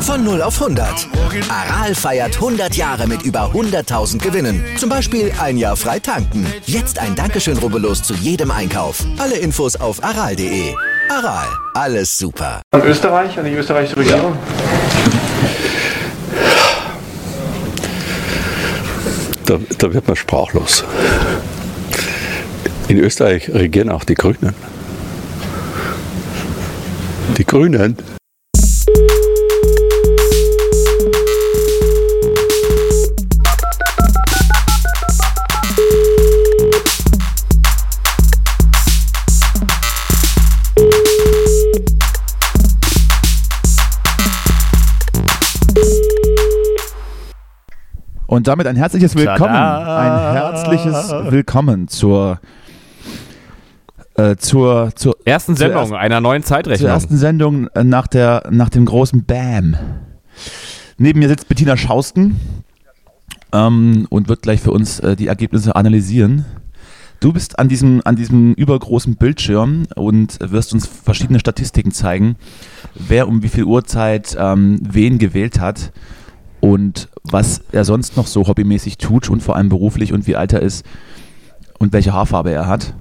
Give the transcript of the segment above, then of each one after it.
Von 0 auf 100. Aral feiert 100 Jahre mit über 100.000 Gewinnen. Zum Beispiel ein Jahr frei tanken. Jetzt ein Dankeschön, rubbellos zu jedem Einkauf. Alle Infos auf aral.de. Aral, alles super. An Österreich, an die österreichische Regierung? Da, da wird man sprachlos. In Österreich regieren auch die Grünen. Die Grünen. Und damit ein herzliches Willkommen. Ein herzliches Willkommen zur, äh, zur, zur, Ersten zur Sendung ersten- einer neuen zur Zeitrechnung. ersten Sendung äh, nach, der, nach dem großen Bam. Neben mir sitzt Bettina Schausten ähm, und wird gleich für uns äh, die Ergebnisse analysieren. Du bist an diesem, an diesem übergroßen Bildschirm und wirst uns verschiedene Statistiken zeigen, wer um wie viel Uhrzeit ähm, wen gewählt hat und was er sonst noch so hobbymäßig tut und vor allem beruflich und wie alt er ist und welche Haarfarbe er hat.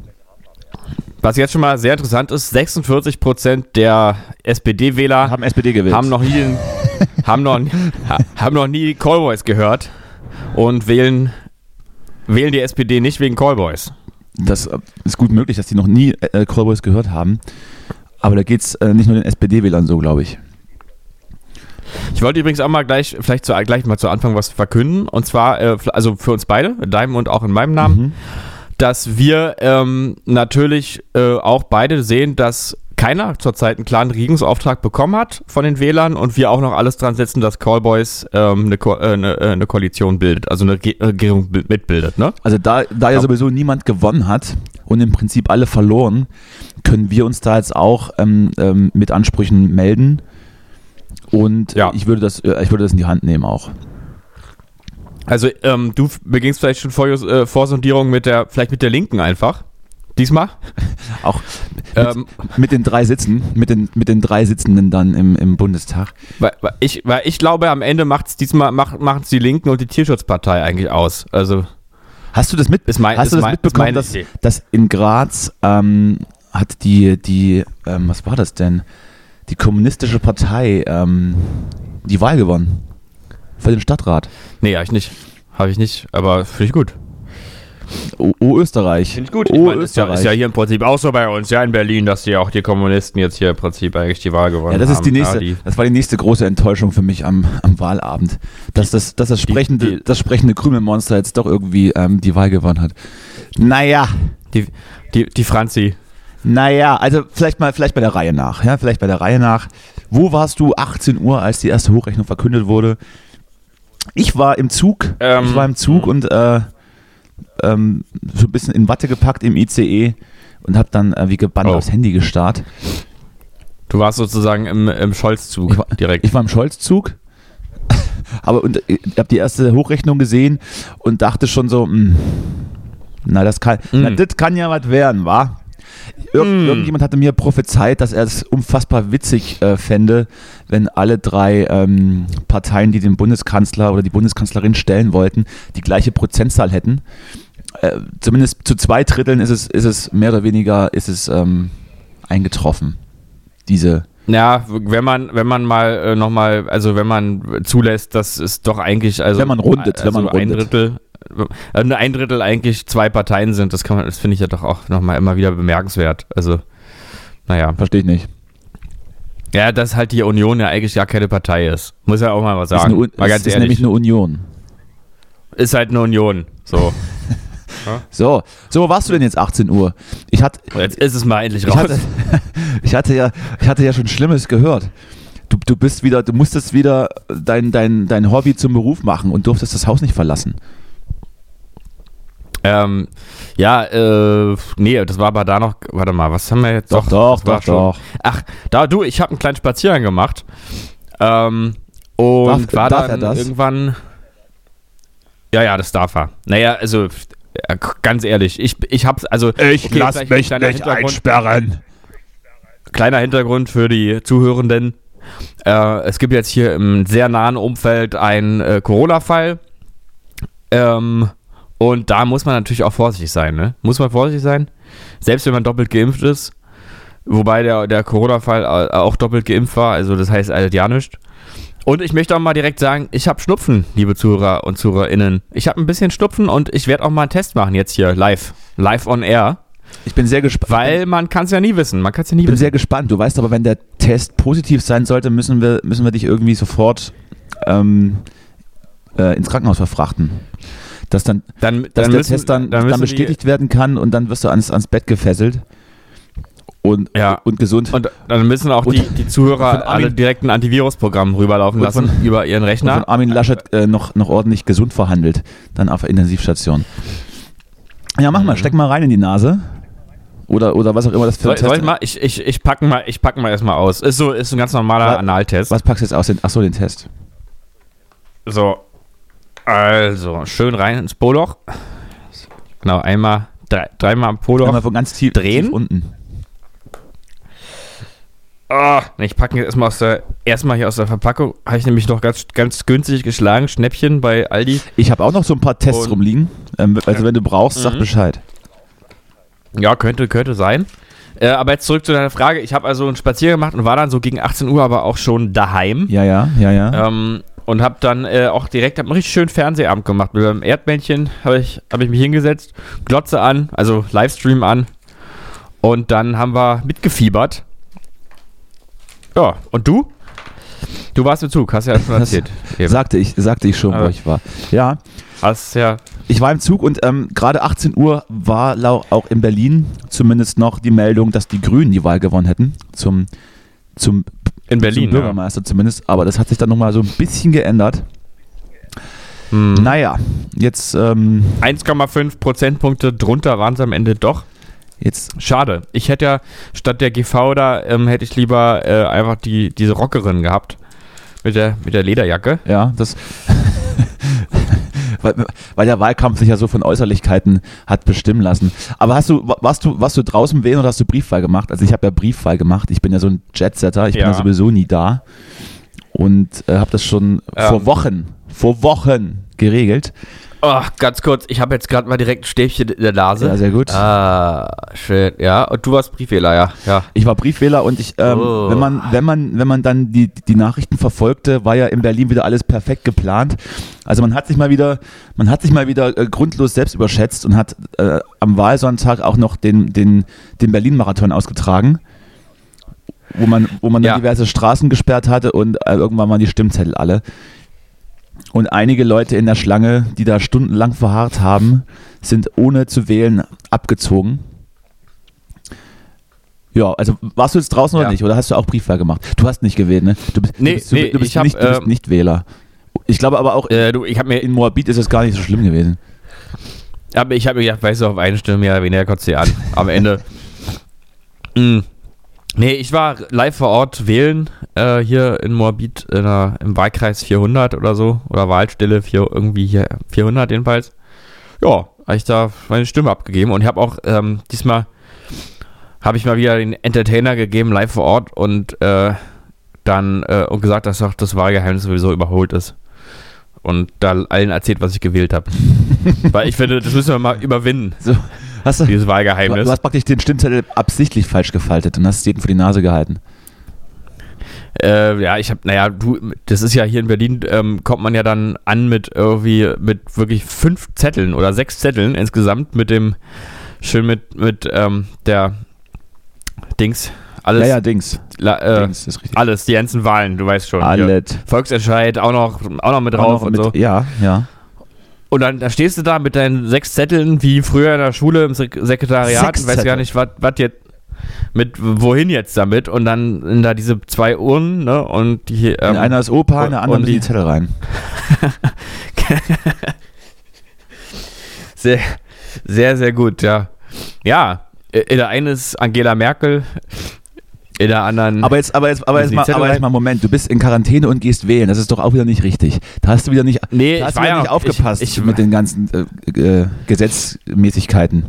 Was jetzt schon mal sehr interessant ist, 46% der SPD-Wähler Haben SPD gewählt. haben noch nie, haben noch, ha- haben noch nie Callboys gehört und wählen, wählen die SPD nicht wegen Callboys. Das äh, ist gut möglich, dass die noch nie äh, Callboys gehört haben. Aber da geht es äh, nicht nur den SPD-Wählern so, glaube ich. Ich wollte übrigens auch mal gleich, vielleicht zu, gleich mal zu Anfang was verkünden. Und zwar, äh, also für uns beide, in deinem und auch in meinem Namen, dass wir ähm, natürlich äh, auch beide sehen, dass keiner zurzeit einen klaren Regierungsauftrag bekommen hat von den Wählern und wir auch noch alles dran setzen, dass Callboys ähm, eine, Ko äh, eine, äh, eine Koalition bildet, also eine Ge Regierung bi- mitbildet, ne? Also da, da ja sowieso niemand gewonnen hat und im Prinzip alle verloren, können wir uns da jetzt auch ähm, ähm, mit Ansprüchen melden. Und Ja. ich, würde das, äh, ich würde das in die Hand nehmen auch. Also ähm, du begingst vielleicht schon Vor äh, Vorsondierung mit der, vielleicht mit der Linken einfach. Diesmal? Auch Ähm, mit den drei Sitzen, mit den, mit den drei Sitzenden dann im, im Bundestag. weil, weil, ich, weil ich glaube, am Ende macht es diesmal macht, machen's die Linken und die Tierschutzpartei eigentlich aus. Also Hast du das, mit, mein- hast du das mein- mitbekommen, dass, dass in Graz ähm, hat die, die ähm, was war das denn? Die kommunistische Partei ähm, die Wahl gewonnen. Für den Stadtrat. Nee, habe ich nicht. Habe ich nicht, aber finde ich gut. O, o Österreich. Finde ich gut. O Ich mein, ist, ja, Österreich. ist ja hier im Prinzip auch so bei uns, ja in Berlin, dass die auch die Kommunisten jetzt hier im Prinzip eigentlich die Wahl gewonnen Ja, das haben. ist die nächste, Ja, die, das war die nächste große Enttäuschung für mich am, am Wahlabend, dass das, dass das sprechende, die- das sprechende Krümelmonster jetzt doch irgendwie ähm, die Wahl gewonnen hat. Naja, die, die, die Franzi. naja, also vielleicht mal, vielleicht bei der Reihe nach, ja, vielleicht bei der Reihe nach. Wo warst du 18 Uhr, als die erste Hochrechnung verkündet wurde? Ich war im Zug, Ähm, ich war im Zug und äh, ähm, so ein bisschen in Watte gepackt im ICE und habe dann äh, wie gebannt Oh. aufs Handy gestarrt. Du warst sozusagen im, im Scholz-Zug Ich war- direkt. Ich war im Scholz-Zug, aber und, ich habe die erste Hochrechnung gesehen und dachte schon so, mh, na das kann, na, Mm. das kann ja was werden, wa? Ir Mm. Irgendjemand hatte mir prophezeit, dass er es unfassbar witzig äh, fände, wenn alle drei ähm, Parteien, die den Bundeskanzler oder die Bundeskanzlerin stellen wollten, die gleiche Prozentzahl hätten. Äh, zumindest zu zwei Dritteln ist es, ist es mehr oder weniger ist es ähm, eingetroffen. Diese Ja, wenn man, wenn man mal äh, nochmal, also wenn man zulässt, dass es doch eigentlich, also Wenn man rundet, wenn also man ein rundet. Drittel, also ein Drittel eigentlich zwei Parteien sind, das kann man, das finde ich ja doch auch nochmal immer wieder bemerkenswert. Also, naja. verstehe ich nicht. Ja, dass halt die Union ja eigentlich gar keine Partei ist. Muss ja auch mal was Ist, sagen. eine, Un- mal ist, ganz ist ehrlich. nämlich eine Union. ist halt eine Union. So. So, so wo warst du denn jetzt 18 Uhr? Ich hatte, Jetzt ist es mal endlich ich raus. hatte, ich hatte ja, ich hatte ja schon Schlimmes gehört. Du, du bist wieder, du musstest wieder dein, dein, dein Hobby zum Beruf machen und durftest das Haus nicht verlassen. Ähm, ja, äh, nee, das war aber da noch, warte mal, was haben wir jetzt? Doch, doch, war doch, doch. Ach, da, du, ich habe einen kleinen Spaziergang gemacht. Ähm, und Darf- war darf dann das? irgendwann. Ja, ja, das darf er. Naja, also ganz ehrlich, ich, ich hab's, also. Ich okay, lass mich nicht Hintergrund- einsperren. Kleiner Hintergrund für die Zuhörenden. Äh, es gibt jetzt hier im sehr nahen Umfeld einen äh, Corona-Fall. Ähm, und da muss man natürlich auch vorsichtig sein, ne? Muss man vorsichtig sein. Selbst wenn man doppelt geimpft ist. Wobei der, der Corona-Fall äh, auch doppelt geimpft war, also das heißt alles ja nichts. Und ich möchte auch mal direkt sagen, ich habe Schnupfen, liebe Zuhörer und ZuhörerInnen. Ich habe ein bisschen Schnupfen und ich werde auch mal einen Test machen jetzt hier live. Live on air. Ich bin sehr gespannt. Weil man kann es ja nie wissen. Man kann es ja nie Ich bin wissen. sehr gespannt. Du weißt aber, wenn der Test positiv sein sollte, müssen wir, müssen wir dich irgendwie sofort ähm, äh, ins Krankenhaus verfrachten. Dass dann, Dann, dass dann der müssen, Test dann, dann, müssen bestätigt werden kann und dann wirst du ans, ans Bett gefesselt und, Ja. und gesund. Die, und dann müssen auch Und die, die Zuhörer Armin- alle direkt ein Antivirusprogramm rüberlaufen Und lassen von- über ihren und Rechner. von Armin Laschet äh, noch, noch ordentlich gesund verhandelt. Dann auf der Intensivstation. Ja, mach Mhm. mal, steck mal rein in die Nase. Oder, oder was auch immer das für Soll, ein soll Test ich mal? Ich, ich, ich packe mal, ich pack mal erstmal aus. Ist so, ist ein ganz normaler Wa- Analtest. Was packst du jetzt aus? Den, achso, den Test. So. Also, schön rein ins Poloch. Genau, einmal, drei, dreimal am Poloch. Einmal von ganz tief, drehen. tief unten. Nee, ich packe ihn jetzt erstmal aus der, erstmal hier aus der Verpackung. Habe ich nämlich noch ganz, ganz günstig geschlagen. Schnäppchen bei Aldi. Ich habe auch noch so ein paar Tests Und- rumliegen. Ähm, also wenn du brauchst, sag Mhm. Bescheid. Ja, könnte, könnte sein. Äh, aber jetzt zurück zu deiner Frage. Ich habe also einen Spaziergang gemacht und war dann so gegen 18 Uhr aber auch schon daheim. Ja, ja, ja, ja. Ähm, und habe dann äh, auch direkt hab einen richtig schönen Fernsehabend gemacht. Mit einem Erdmännchen habe ich, hab ich mich hingesetzt, Glotze an, also Livestream an. Und dann haben wir mitgefiebert. Ja, und du? Du warst im Zug, hast ja schon erzählt. Sagte ich, sagte ich schon, wo Aber- ich war. Ja, Hast ja. ich war im Zug und ähm, gerade 18 Uhr war auch in Berlin zumindest noch die Meldung, dass die Grünen die Wahl gewonnen hätten. Zum, zum, In Berlin. zum Bürgermeister zumindest. Aber das hat sich dann nochmal so ein bisschen geändert. Ja. Hm. Naja, jetzt, ähm, 1,5 Prozentpunkte drunter waren es am Ende doch. jetzt Schade. Ich hätte ja statt der GV da, ähm, hätte ich lieber äh, einfach die, diese Rockerin gehabt. Mit der, mit der Lederjacke. Ja, das. weil, weil der Wahlkampf sich ja so von Äußerlichkeiten hat bestimmen lassen. Aber hast du, wa- warst du, warst du draußen wählen oder hast du Briefwahl gemacht? Also ich habe ja Briefwahl gemacht. Ich bin ja so ein Jetsetter. Ich bin Ja. ja sowieso nie da. Und äh, habe das schon Ähm. vor Wochen, vor Wochen geregelt. Oh, ganz kurz, ich habe jetzt gerade mal direkt ein Stäbchen in der Nase. Ja, sehr gut. Ah, schön. Ja, und du warst Briefwähler, ja. ja. Ich war Briefwähler und ich, ähm, Oh. wenn man, wenn man, wenn man dann die, die Nachrichten verfolgte, war ja in Berlin wieder alles perfekt geplant. Also man hat sich mal wieder, man hat sich mal wieder äh, grundlos selbst überschätzt und hat äh, am Wahlsonntag auch noch den, den, den Berlin-Marathon ausgetragen, wo man, wo man dann Ja. diverse Straßen gesperrt hatte und äh, irgendwann waren die Stimmzettel alle. Und einige Leute in der Schlange, die da stundenlang verharrt haben, sind ohne zu wählen abgezogen. Ja, also warst du jetzt draußen oder Ja. nicht? Oder hast du auch Briefwahl gemacht? Du hast nicht gewählt, ne? Du, bist- Nee, du bist, nee, du bist, ich hab, nicht, du bist ähm, nicht Wähler. Ich glaube aber auch, Äh, du, ich habe mir, in Moabit ist es gar nicht so schlimm gewesen. aber ich habe mir gedacht, weißt du, auf eine Stimme mehr oder weniger kotzt sie an. Am Ende. mm. Nee, ich war live vor Ort wählen, äh, hier in Moabit, in der, im Wahlkreis 400 oder so, oder Wahlstelle 4, irgendwie hier 400 jedenfalls. Ja, habe ich da meine Stimme abgegeben und ich habe auch ähm, diesmal habe ich mal wieder den Entertainer gegeben, live vor Ort und äh, dann äh, und gesagt, dass doch das Wahlgeheimnis sowieso überholt ist. Und da allen erzählt, was ich gewählt habe. Weil ich finde, das müssen wir mal überwinden, So, hast du, dieses Wahlgeheimnis. du hast praktisch den Stimmzettel absichtlich falsch gefaltet und hast es jedem vor die Nase gehalten. Äh, ja, ich habe, naja, du, das ist ja hier in Berlin, ähm, kommt man ja dann an mit irgendwie, mit wirklich fünf Zetteln oder sechs Zetteln insgesamt mit dem, schön mit, mit ähm, der Dings, alles, ja, ja, Dings. la, äh, Dings ist richtig. alles, die ganzen Wahlen, du weißt schon. Alles. Volksentscheid auch noch, auch noch mit drauf noch und mit, so. Ja, ja. Und dann da stehst du da mit deinen sechs Zetteln, wie früher in der Schule im Sek Sekretariat, Sechs und weißt Zettel? gar nicht, was jetzt, mit wohin jetzt damit und dann sind da diese zwei Urnen, ne, und die, ähm, in einer ist Opa, in der anderen die die- Zettel rein. Sehr, sehr, sehr gut, ja. Ja, in der einen ist Angela Merkel, in der anderen. Aber jetzt, aber jetzt, aber jetzt, mal, Zettel aber jetzt mal, Moment, du bist in Quarantäne und gehst wählen. Das ist doch auch wieder nicht richtig. Da hast du wieder nicht, Nee, hast du wieder ja nicht noch- ich- aufgepasst ich- mit den ganzen äh, äh, Gesetzmäßigkeiten.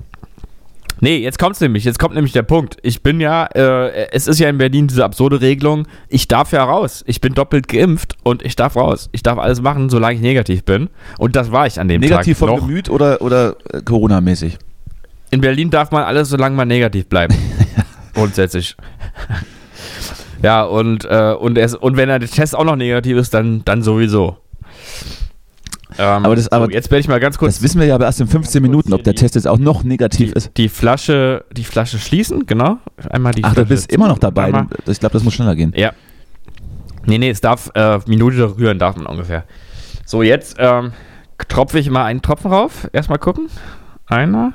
Nee, jetzt kommt's nämlich, jetzt kommt nämlich der Punkt. Ich bin ja, äh, es ist ja in Berlin diese absurde Regelung, ich darf ja raus. Ich bin doppelt geimpft und ich darf raus. Ich darf alles machen, solange ich negativ bin. Und das war ich an dem Negativ Tag vom noch. Gemüt oder, oder äh, Corona-mäßig? In Berlin darf man alles, solange man negativ bleibt. Grundsätzlich. ja, und, äh, und, es, und wenn der Test auch noch negativ ist, dann, dann sowieso. Ähm, Aber das- aber so, jetzt werde ich mal ganz kurz Das wissen wir ja aber erst in 15 Minuten, ob der die- Test jetzt auch noch negativ die, ist. die Flasche, die Flasche schließen, genau. Einmal die Ach, Flasche du bist immer noch dabei. Einmal- Ich glaube, das muss schneller gehen. Ja. Nee, nee, es darf, äh, Minute rühren darf man ungefähr. So, jetzt ähm, tropfe ich mal einen Tropfen rauf. Erstmal gucken. Einer.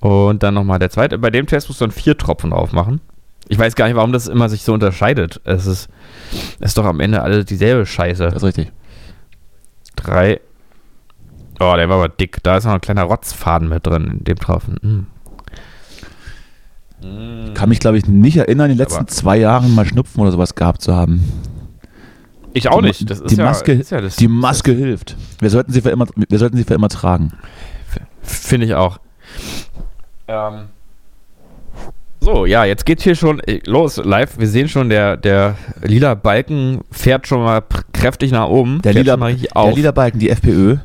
Und dann nochmal der zweite. Bei dem Test musst du dann vier Tropfen drauf machen. Ich weiß gar nicht, warum das immer sich so unterscheidet. Es ist, es ist doch am Ende alle dieselbe Scheiße. Das ist richtig. Drei. Oh, der war aber dick. Da ist noch ein kleiner Rotzfaden mit drin in dem Tropfen. Mm. Kann mich, glaube ich, nicht erinnern, in den letzten Aber- zwei Jahren mal Schnupfen oder sowas gehabt zu haben. Ich auch Die- nicht. Das ist die ja, Maske, ist ja das, die Maske hilft. Wir sollten sie für immer, wir sollten sie für immer tragen. Finde ich auch. Ähm. So, ja, jetzt geht's hier schon äh, los, live. Wir sehen schon, der, der lila Balken fährt schon mal kräftig nach oben. Der lila, der lila Balken, die FPÖ,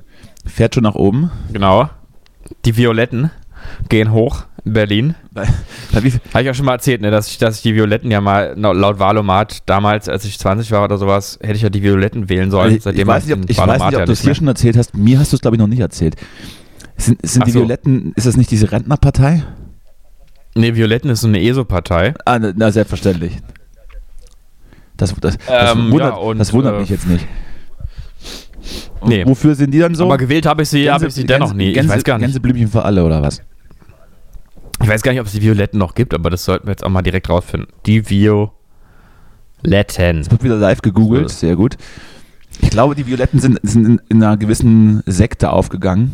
fährt schon nach oben. Genau. Die Violetten gehen hoch in Berlin. Habe ich auch schon mal erzählt, ne, dass ich, dass ich die Violetten ja mal laut Wahlomat damals, als ich 20 war oder sowas, hätte ich ja die Violetten wählen sollen. ich, ich weiß nicht, ob, ich weiß nicht, ob du es hier schon erzählt hast. Mir hast du es, glaube ich, noch nicht erzählt. Sind, sind die so. Violetten, ist das nicht diese Rentnerpartei? Ne, Violetten ist so eine ESO-Partei. Ah, na, na selbstverständlich. Das, das, das, Ähm, wundert, ja, und, das wundert äh, mich jetzt nicht. Und Nee. Wofür sind die dann so? Aber gewählt habe ich sie, habe ich sie dennoch nie. Gänse, ich weiß gar nicht. Gänseblümchen für alle oder was? Ich weiß gar nicht, ob es die Violetten noch gibt, aber das sollten wir jetzt auch mal direkt rausfinden. Die Violetten. Wird wieder live gegoogelt, sehr gut. Ich glaube, die Violetten sind, sind in, in einer gewissen Sekte aufgegangen,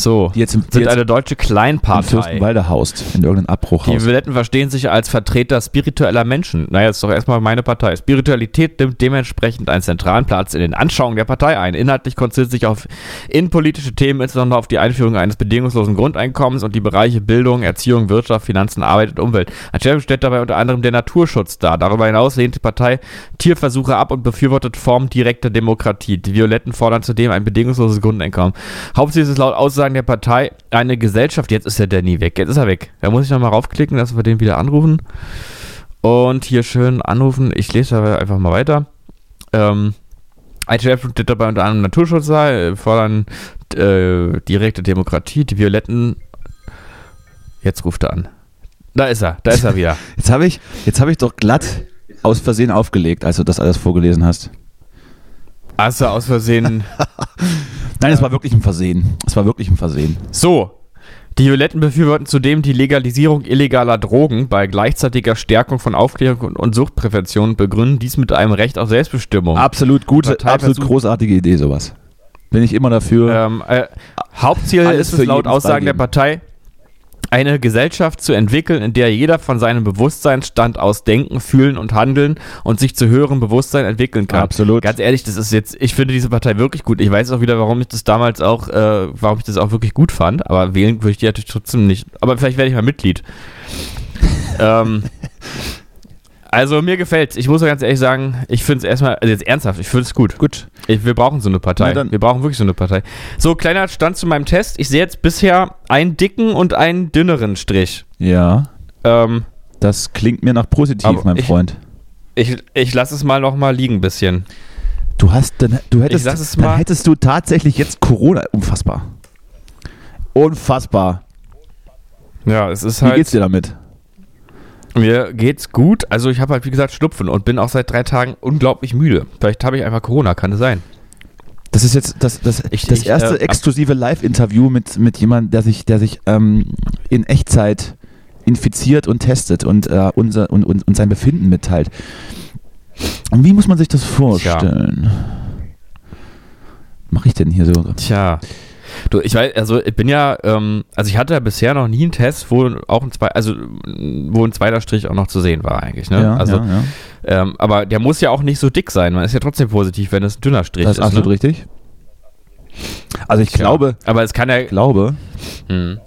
So, die jetzt im, die sind jetzt eine deutsche im Kleinpartei. Fürstenwalde haust, in irgendeinem Die Abbruchhaus. Violetten verstehen sich als Vertreter spiritueller Menschen. Naja, ist doch erstmal meine Partei. Spiritualität nimmt dementsprechend einen zentralen Platz in den Anschauungen der Partei ein. Inhaltlich konzentriert sich auf innenpolitische Themen, insbesondere auf die Einführung eines bedingungslosen Grundeinkommens und die Bereiche Bildung, Erziehung, Wirtschaft, Finanzen, Arbeit und Umwelt. An Schwerpunkt stellt dabei unter anderem der Naturschutz dar. Darüber hinaus lehnt die Partei Tierversuche ab und befürwortet Formen direkter Demokratie. Die Violetten fordern zudem ein bedingungsloses Grundeinkommen. Hauptsächlich ist es laut Aussagen der Partei eine Gesellschaft. Jetzt ist der Danny weg. Jetzt ist er weg. Da muss ich nochmal raufklicken, dass wir den wieder anrufen. Und hier schön anrufen. Ich lese aber einfach mal weiter. Ähm, Schwerpunkt steht dabei unter anderem Naturschutz sei, fordern äh, direkte Demokratie. Die Violetten. Jetzt ruft er an. Da ist er, da ist er wieder. Jetzt habe ich, jetzt habe ich doch glatt aus Versehen aufgelegt, als du das alles vorgelesen hast. Hast du aus Versehen. Nein, es war wirklich ein Versehen. Es war wirklich ein Versehen. So. Die Violetten befürworten zudem die Legalisierung illegaler Drogen bei gleichzeitiger Stärkung von Aufklärung und- Suchtprävention und begründen dies mit einem Recht auf Selbstbestimmung. Absolut gute, Partei absolut großartige Idee, sowas. Bin ich immer dafür. Ähm, äh, Hauptziel Alles ist es laut Aussagen der freigeben. Partei, eine Gesellschaft zu entwickeln, in der jeder von seinem Bewusstseinsstand aus denken, fühlen und handeln und sich zu höherem Bewusstsein entwickeln kann. Absolut. Ganz ehrlich, das ist jetzt, ich finde diese Partei wirklich gut. Ich weiß auch wieder, warum ich das damals auch, äh, warum ich das auch wirklich gut fand, aber wählen würde ich die natürlich trotzdem nicht. Aber vielleicht werde ich mal Mitglied. ähm, also mir gefällt's. Ich muss ganz ehrlich sagen, ich finde es erstmal, also jetzt ernsthaft, ich finde es gut. Gut. Ich, wir brauchen so eine Partei. Dann- wir brauchen wirklich so eine Partei. So, kleiner Stand zu meinem Test. Ich sehe jetzt bisher einen dicken und einen dünneren Strich. Ja, Ähm, das klingt mir nach positiv, mein ich- Freund. ich ich lasse es mal noch mal liegen ein bisschen. Du hast, dann, du hättest, dann hättest du tatsächlich jetzt Corona. Unfassbar. Unfassbar. Ja, es ist Wie halt. geht's dir damit? Mir geht's gut. Also ich habe halt wie gesagt Schnupfen und bin auch seit drei Tagen unglaublich müde. Vielleicht habe ich einfach Corona, kann es sein. Das ist jetzt das, das, Ich- das ich, erste äh, exklusive Live-Interview mit, mit jemandem, der sich, der sich ähm, in Echtzeit infiziert und testet und, äh, unser, und, und, und sein Befinden mitteilt. Und wie muss man sich das vorstellen? Mache ich denn hier so? Tja. Du, ich weiß, also ich bin ja, ähm, also ich hatte ja bisher noch nie einen Test, wo auch ein zwei, also wo ein zweiter Strich auch noch zu sehen war eigentlich. Ne? Ja, also, ja, ja. Ähm, aber der muss ja auch nicht so dick sein. Man ist ja trotzdem positiv, wenn es ein dünner Strich Das ist ist. absolut ne? richtig. Also ich Tja. glaube, Aber es kann ja. glaube, Hm,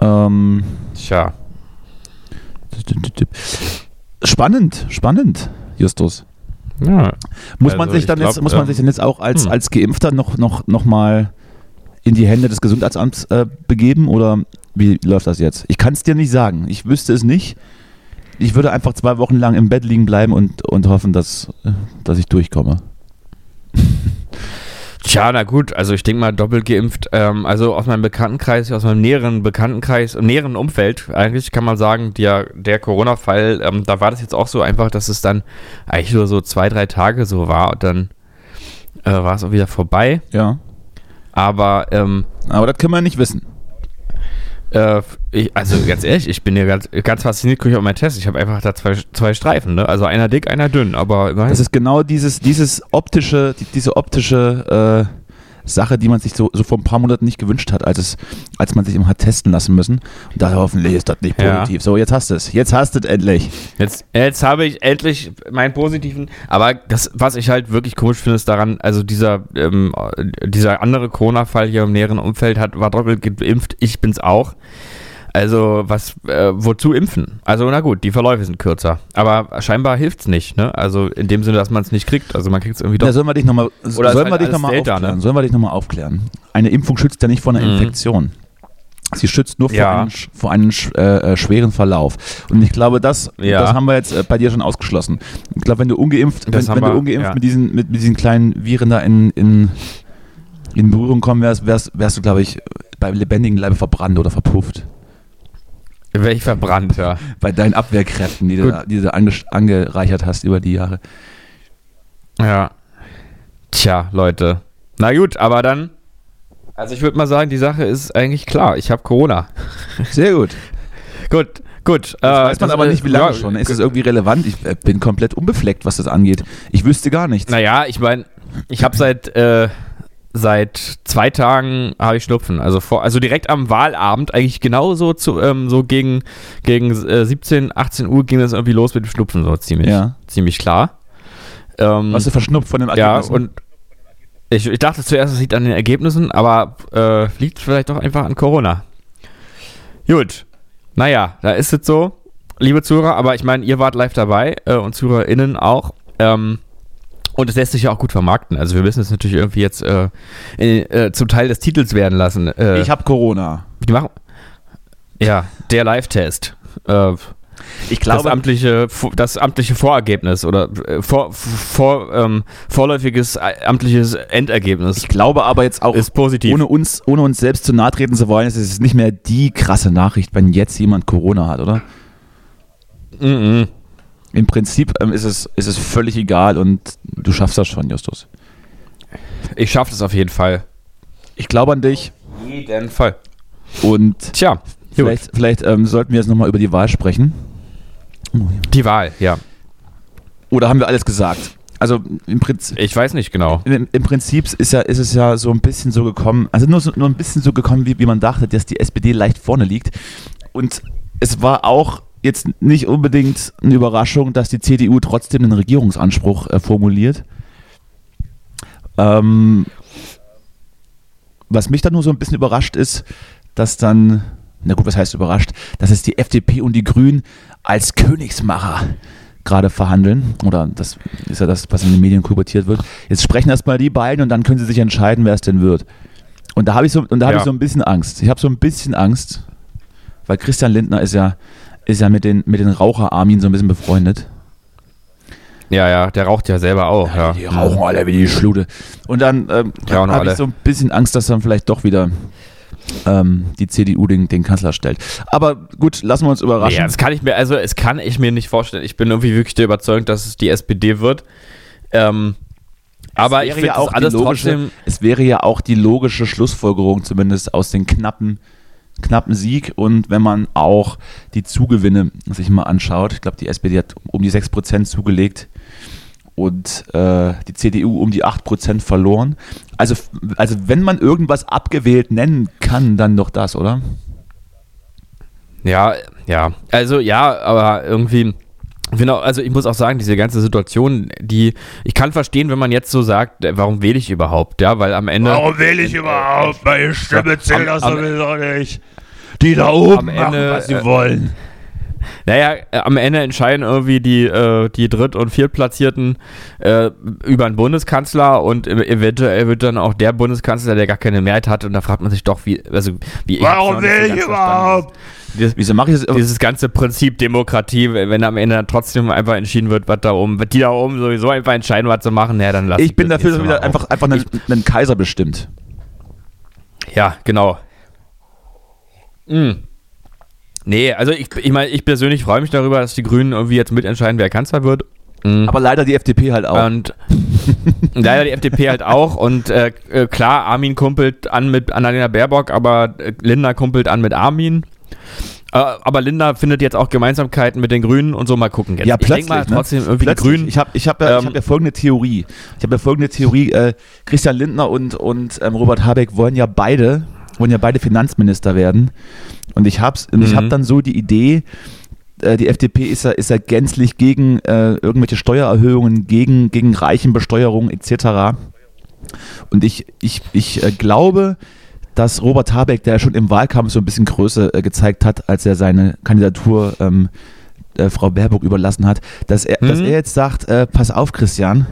ähm, tja. spannend, spannend, Justus. Ja. Muss man Also sich ich dann glaub, jetzt, muss man ähm, sich dann jetzt auch als, hm. als Geimpfter noch, noch, noch mal in die Hände des Gesundheitsamts äh, begeben oder wie läuft das jetzt? Ich kann es dir nicht sagen. Ich wüsste es nicht. Ich würde einfach zwei Wochen lang im Bett liegen bleiben und, und hoffen, dass, äh, dass ich durchkomme. Tja, na gut, also ich denke mal doppelt geimpft. Ähm, also aus meinem Bekanntenkreis, aus meinem näheren Bekanntenkreis, näheren Umfeld, eigentlich kann man sagen, der, der Corona-Fall, ähm, da war das jetzt auch so einfach, dass es dann eigentlich nur so zwei, drei Tage so war und dann äh, war es auch wieder vorbei. Ja. Aber ähm, Aber das können wir nicht wissen. äh, ich, also ganz ehrlich, ich bin ja ganz, ganz fasziniert, gucke ich auf meinen Test. Ich habe einfach da zwei, zwei Streifen, ne? Also einer dick, einer dünn, aber immerhin. Das ist genau dieses, dieses optische, die, diese optische äh, Sache, die man sich so, so vor ein paar Monaten nicht gewünscht hat, als, es, als man sich immer hat testen lassen müssen. Und da hoffentlich ist das nicht Ja. positiv. So, jetzt hast du es. Jetzt hast du es endlich. Jetzt, jetzt habe ich endlich meinen positiven, aber das, was ich halt wirklich komisch finde, ist daran, also dieser, ähm, dieser andere Corona-Fall hier im näheren Umfeld hat, war doppelt geimpft, ich bin's auch. Also, was, äh, wozu impfen? Also, na gut, die Verläufe sind kürzer. Aber scheinbar hilft's nicht, ne? Also, in dem Sinne, dass man es nicht kriegt. Also, man kriegt es irgendwie doch. Ja, sollen wir dich nochmal sollen wir halt dich noch mal Delta, aufklären? ne? Sollen wir dich nochmal aufklären? Eine Impfung schützt ja nicht vor einer Mhm. Infektion. Sie schützt nur vor Ja. einem, sch- vor einem sch- äh, äh, schweren Verlauf. Und ich glaube, das, Ja. das haben wir jetzt äh, bei dir schon ausgeschlossen. Ich glaube, wenn du ungeimpft, wenn, Das wenn du ungeimpft ja. mit, diesen, mit, mit diesen kleinen Viren da in, in, in Berührung kommen wärst, wärst, wärst du, glaube ich, beim lebendigen Leibe verbrannt oder verpufft. Wäre ich verbrannt, ja. Bei deinen Abwehrkräften, die du, Gut. die du ange, angereichert hast über die Jahre. Ja. Tja, Leute. Na gut, aber dann. Also ich würde mal sagen, die Sache ist eigentlich klar. Ich habe Corona. Sehr gut. Gut, gut. Das weiß man das, aber äh, nicht, wie lange ja, schon. Ist es irgendwie relevant? Ich äh, bin komplett unbefleckt, was das angeht. Ich wüsste gar nichts. Naja, ich meine, ich habe seit, äh, seit zwei Tagen habe ich Schnupfen. Also, vor, also direkt am Wahlabend, eigentlich genauso zu, ähm, so gegen, gegen äh, 17, 18 Uhr ging das irgendwie los mit dem Schnupfen, so ziemlich, Ja. ziemlich klar. Ähm, Warst du verschnupft von den ja, Ergebnissen? und ich, ich dachte zuerst, es liegt an den Ergebnissen, aber äh, liegt vielleicht doch einfach an Corona. Gut. Naja, da ist es so, liebe Zuhörer, aber ich meine, ihr wart live dabei äh, und ZuhörerInnen auch. Ähm, und es lässt sich ja auch gut vermarkten. Also wir müssen es natürlich irgendwie jetzt äh, äh, zum Teil des Titels werden lassen. Äh, ich habe Corona. die machen. Ja, der Live-Test. Äh, Ich das amtliche, das amtliche Vorergebnis oder äh, vor, vor, ähm, vorläufiges äh, amtliches Endergebnis ich glaube aber jetzt auch, ist positiv. ohne uns, ohne uns selbst zu nahe treten zu wollen, ist es nicht mehr die krasse Nachricht, wenn jetzt jemand Corona hat, oder? Mhm. Im Prinzip ähm, ist, es, ist es völlig egal und du schaffst das schon, Justus. Ich schaffe das auf jeden Fall. Ich glaube an dich Jeden Fall. und Tja, vielleicht, vielleicht ähm, sollten wir jetzt nochmal über die Wahl sprechen. die Wahl, ja. Oder haben wir alles gesagt? Also im Prinzip, Ich weiß nicht genau. Im, Im Prinzip ist, ja, ist es ja so ein bisschen so gekommen, also nur, so, nur ein bisschen so gekommen, wie, wie man dachte, dass die SPD leicht vorne liegt. Und es war auch jetzt nicht unbedingt eine Überraschung, dass die CDU trotzdem einen Regierungsanspruch äh, formuliert. Ähm, was mich dann nur so ein bisschen überrascht ist, dass dann, na gut, was heißt überrascht, dass es die FDP und die Grünen als Königsmacher gerade verhandeln. Oder das ist ja das, was in den Medien kolportiert wird. Jetzt sprechen erstmal die beiden und dann können sie sich entscheiden, wer es denn wird. Und da habe ich, so, und da habe Ja. ich so ein bisschen Angst. Ich habe so ein bisschen Angst, weil Christian Lindner ist ja, ist ja mit den, mit den Raucherarmien so ein bisschen befreundet. Ja, ja, der raucht ja selber auch. Ja. Die rauchen alle wie die Schlute. Und dann ähm, habe ich so ein bisschen Angst, dass dann vielleicht doch wieder ähm, die CDU den, den Kanzler stellt. Aber gut, lassen wir uns überraschen. Ja, das kann ich mir, also es kann ich mir nicht vorstellen. Ich bin irgendwie wirklich der Überzeugung, dass es die SPD wird. Ähm, aber ich finde ja auch alles logische, trotzdem. es wäre ja auch die logische Schlussfolgerung, zumindest aus den knappen, knappen Sieg und wenn man auch die Zugewinne sich mal anschaut. Ich glaube, die SPD hat um die 6% zugelegt. und äh, die CDU um die 8% verloren. Also, also wenn man irgendwas abgewählt nennen kann, dann doch das, oder? Ja, ja. Also ja, aber irgendwie. Genau, also ich muss auch sagen, diese ganze Situation, die, ich kann verstehen, wenn man jetzt so sagt, äh, warum wähle ich überhaupt, ja, weil am Ende. Warum wähle ich überhaupt? Meine Stimme zählt das sowieso nicht. Die da oben am machen, Ende, was sie äh, wollen. Naja, äh, am Ende entscheiden irgendwie die, äh, die Dritt- und Viertplatzierten äh, über einen Bundeskanzler und ev- eventuell wird dann auch der Bundeskanzler, der gar keine Mehrheit hat, und da fragt man sich doch, wie, also wie ich Warum so ich überhaupt? Dieses, Wieso mache ich das? dieses ganze Prinzip Demokratie, wenn am Ende dann trotzdem einfach entschieden wird, was da oben, was die da oben sowieso einfach entscheiden, was zu machen, ja, dann lass Ich bin dafür, dass wieder einfach, einfach einen, einen Kaiser bestimmt. Ja, genau. Mm. Nee, also ich, ich meine, ich persönlich freue mich darüber, dass die Grünen irgendwie jetzt mitentscheiden, wer Kanzler wird. Mm. Aber leider die FDP halt auch. Und leider die FDP halt auch. Und äh, äh, klar, Armin kumpelt an mit Annalena Baerbock, aber äh, Linda kumpelt an mit Armin. Äh, aber Linda findet jetzt auch Gemeinsamkeiten mit den Grünen und so mal gucken. Jetzt, ja, ich plötzlich. mal ne? trotzdem irgendwie plötzlich. die Grünen. Ich habe ich hab ja, ich Ähm, hab ja folgende Theorie. Ich habe ja folgende Theorie. Äh, Christian Lindner und, und ähm, Robert Habeck wollen ja beide, wollen ja beide Finanzminister werden. Und ich habe und ich Mhm. hab dann so die Idee, äh, die FDP ist ja, ist ja gänzlich gegen äh, irgendwelche Steuererhöhungen, gegen, gegen Reichenbesteuerung etc. Und ich, ich, ich äh, glaube, dass Robert Habeck, der ja schon im Wahlkampf so ein bisschen Größe äh, gezeigt hat, als er seine Kandidatur ähm, äh, Frau Baerbock überlassen hat, dass er, dass Mhm. er jetzt sagt, äh, pass auf Christian,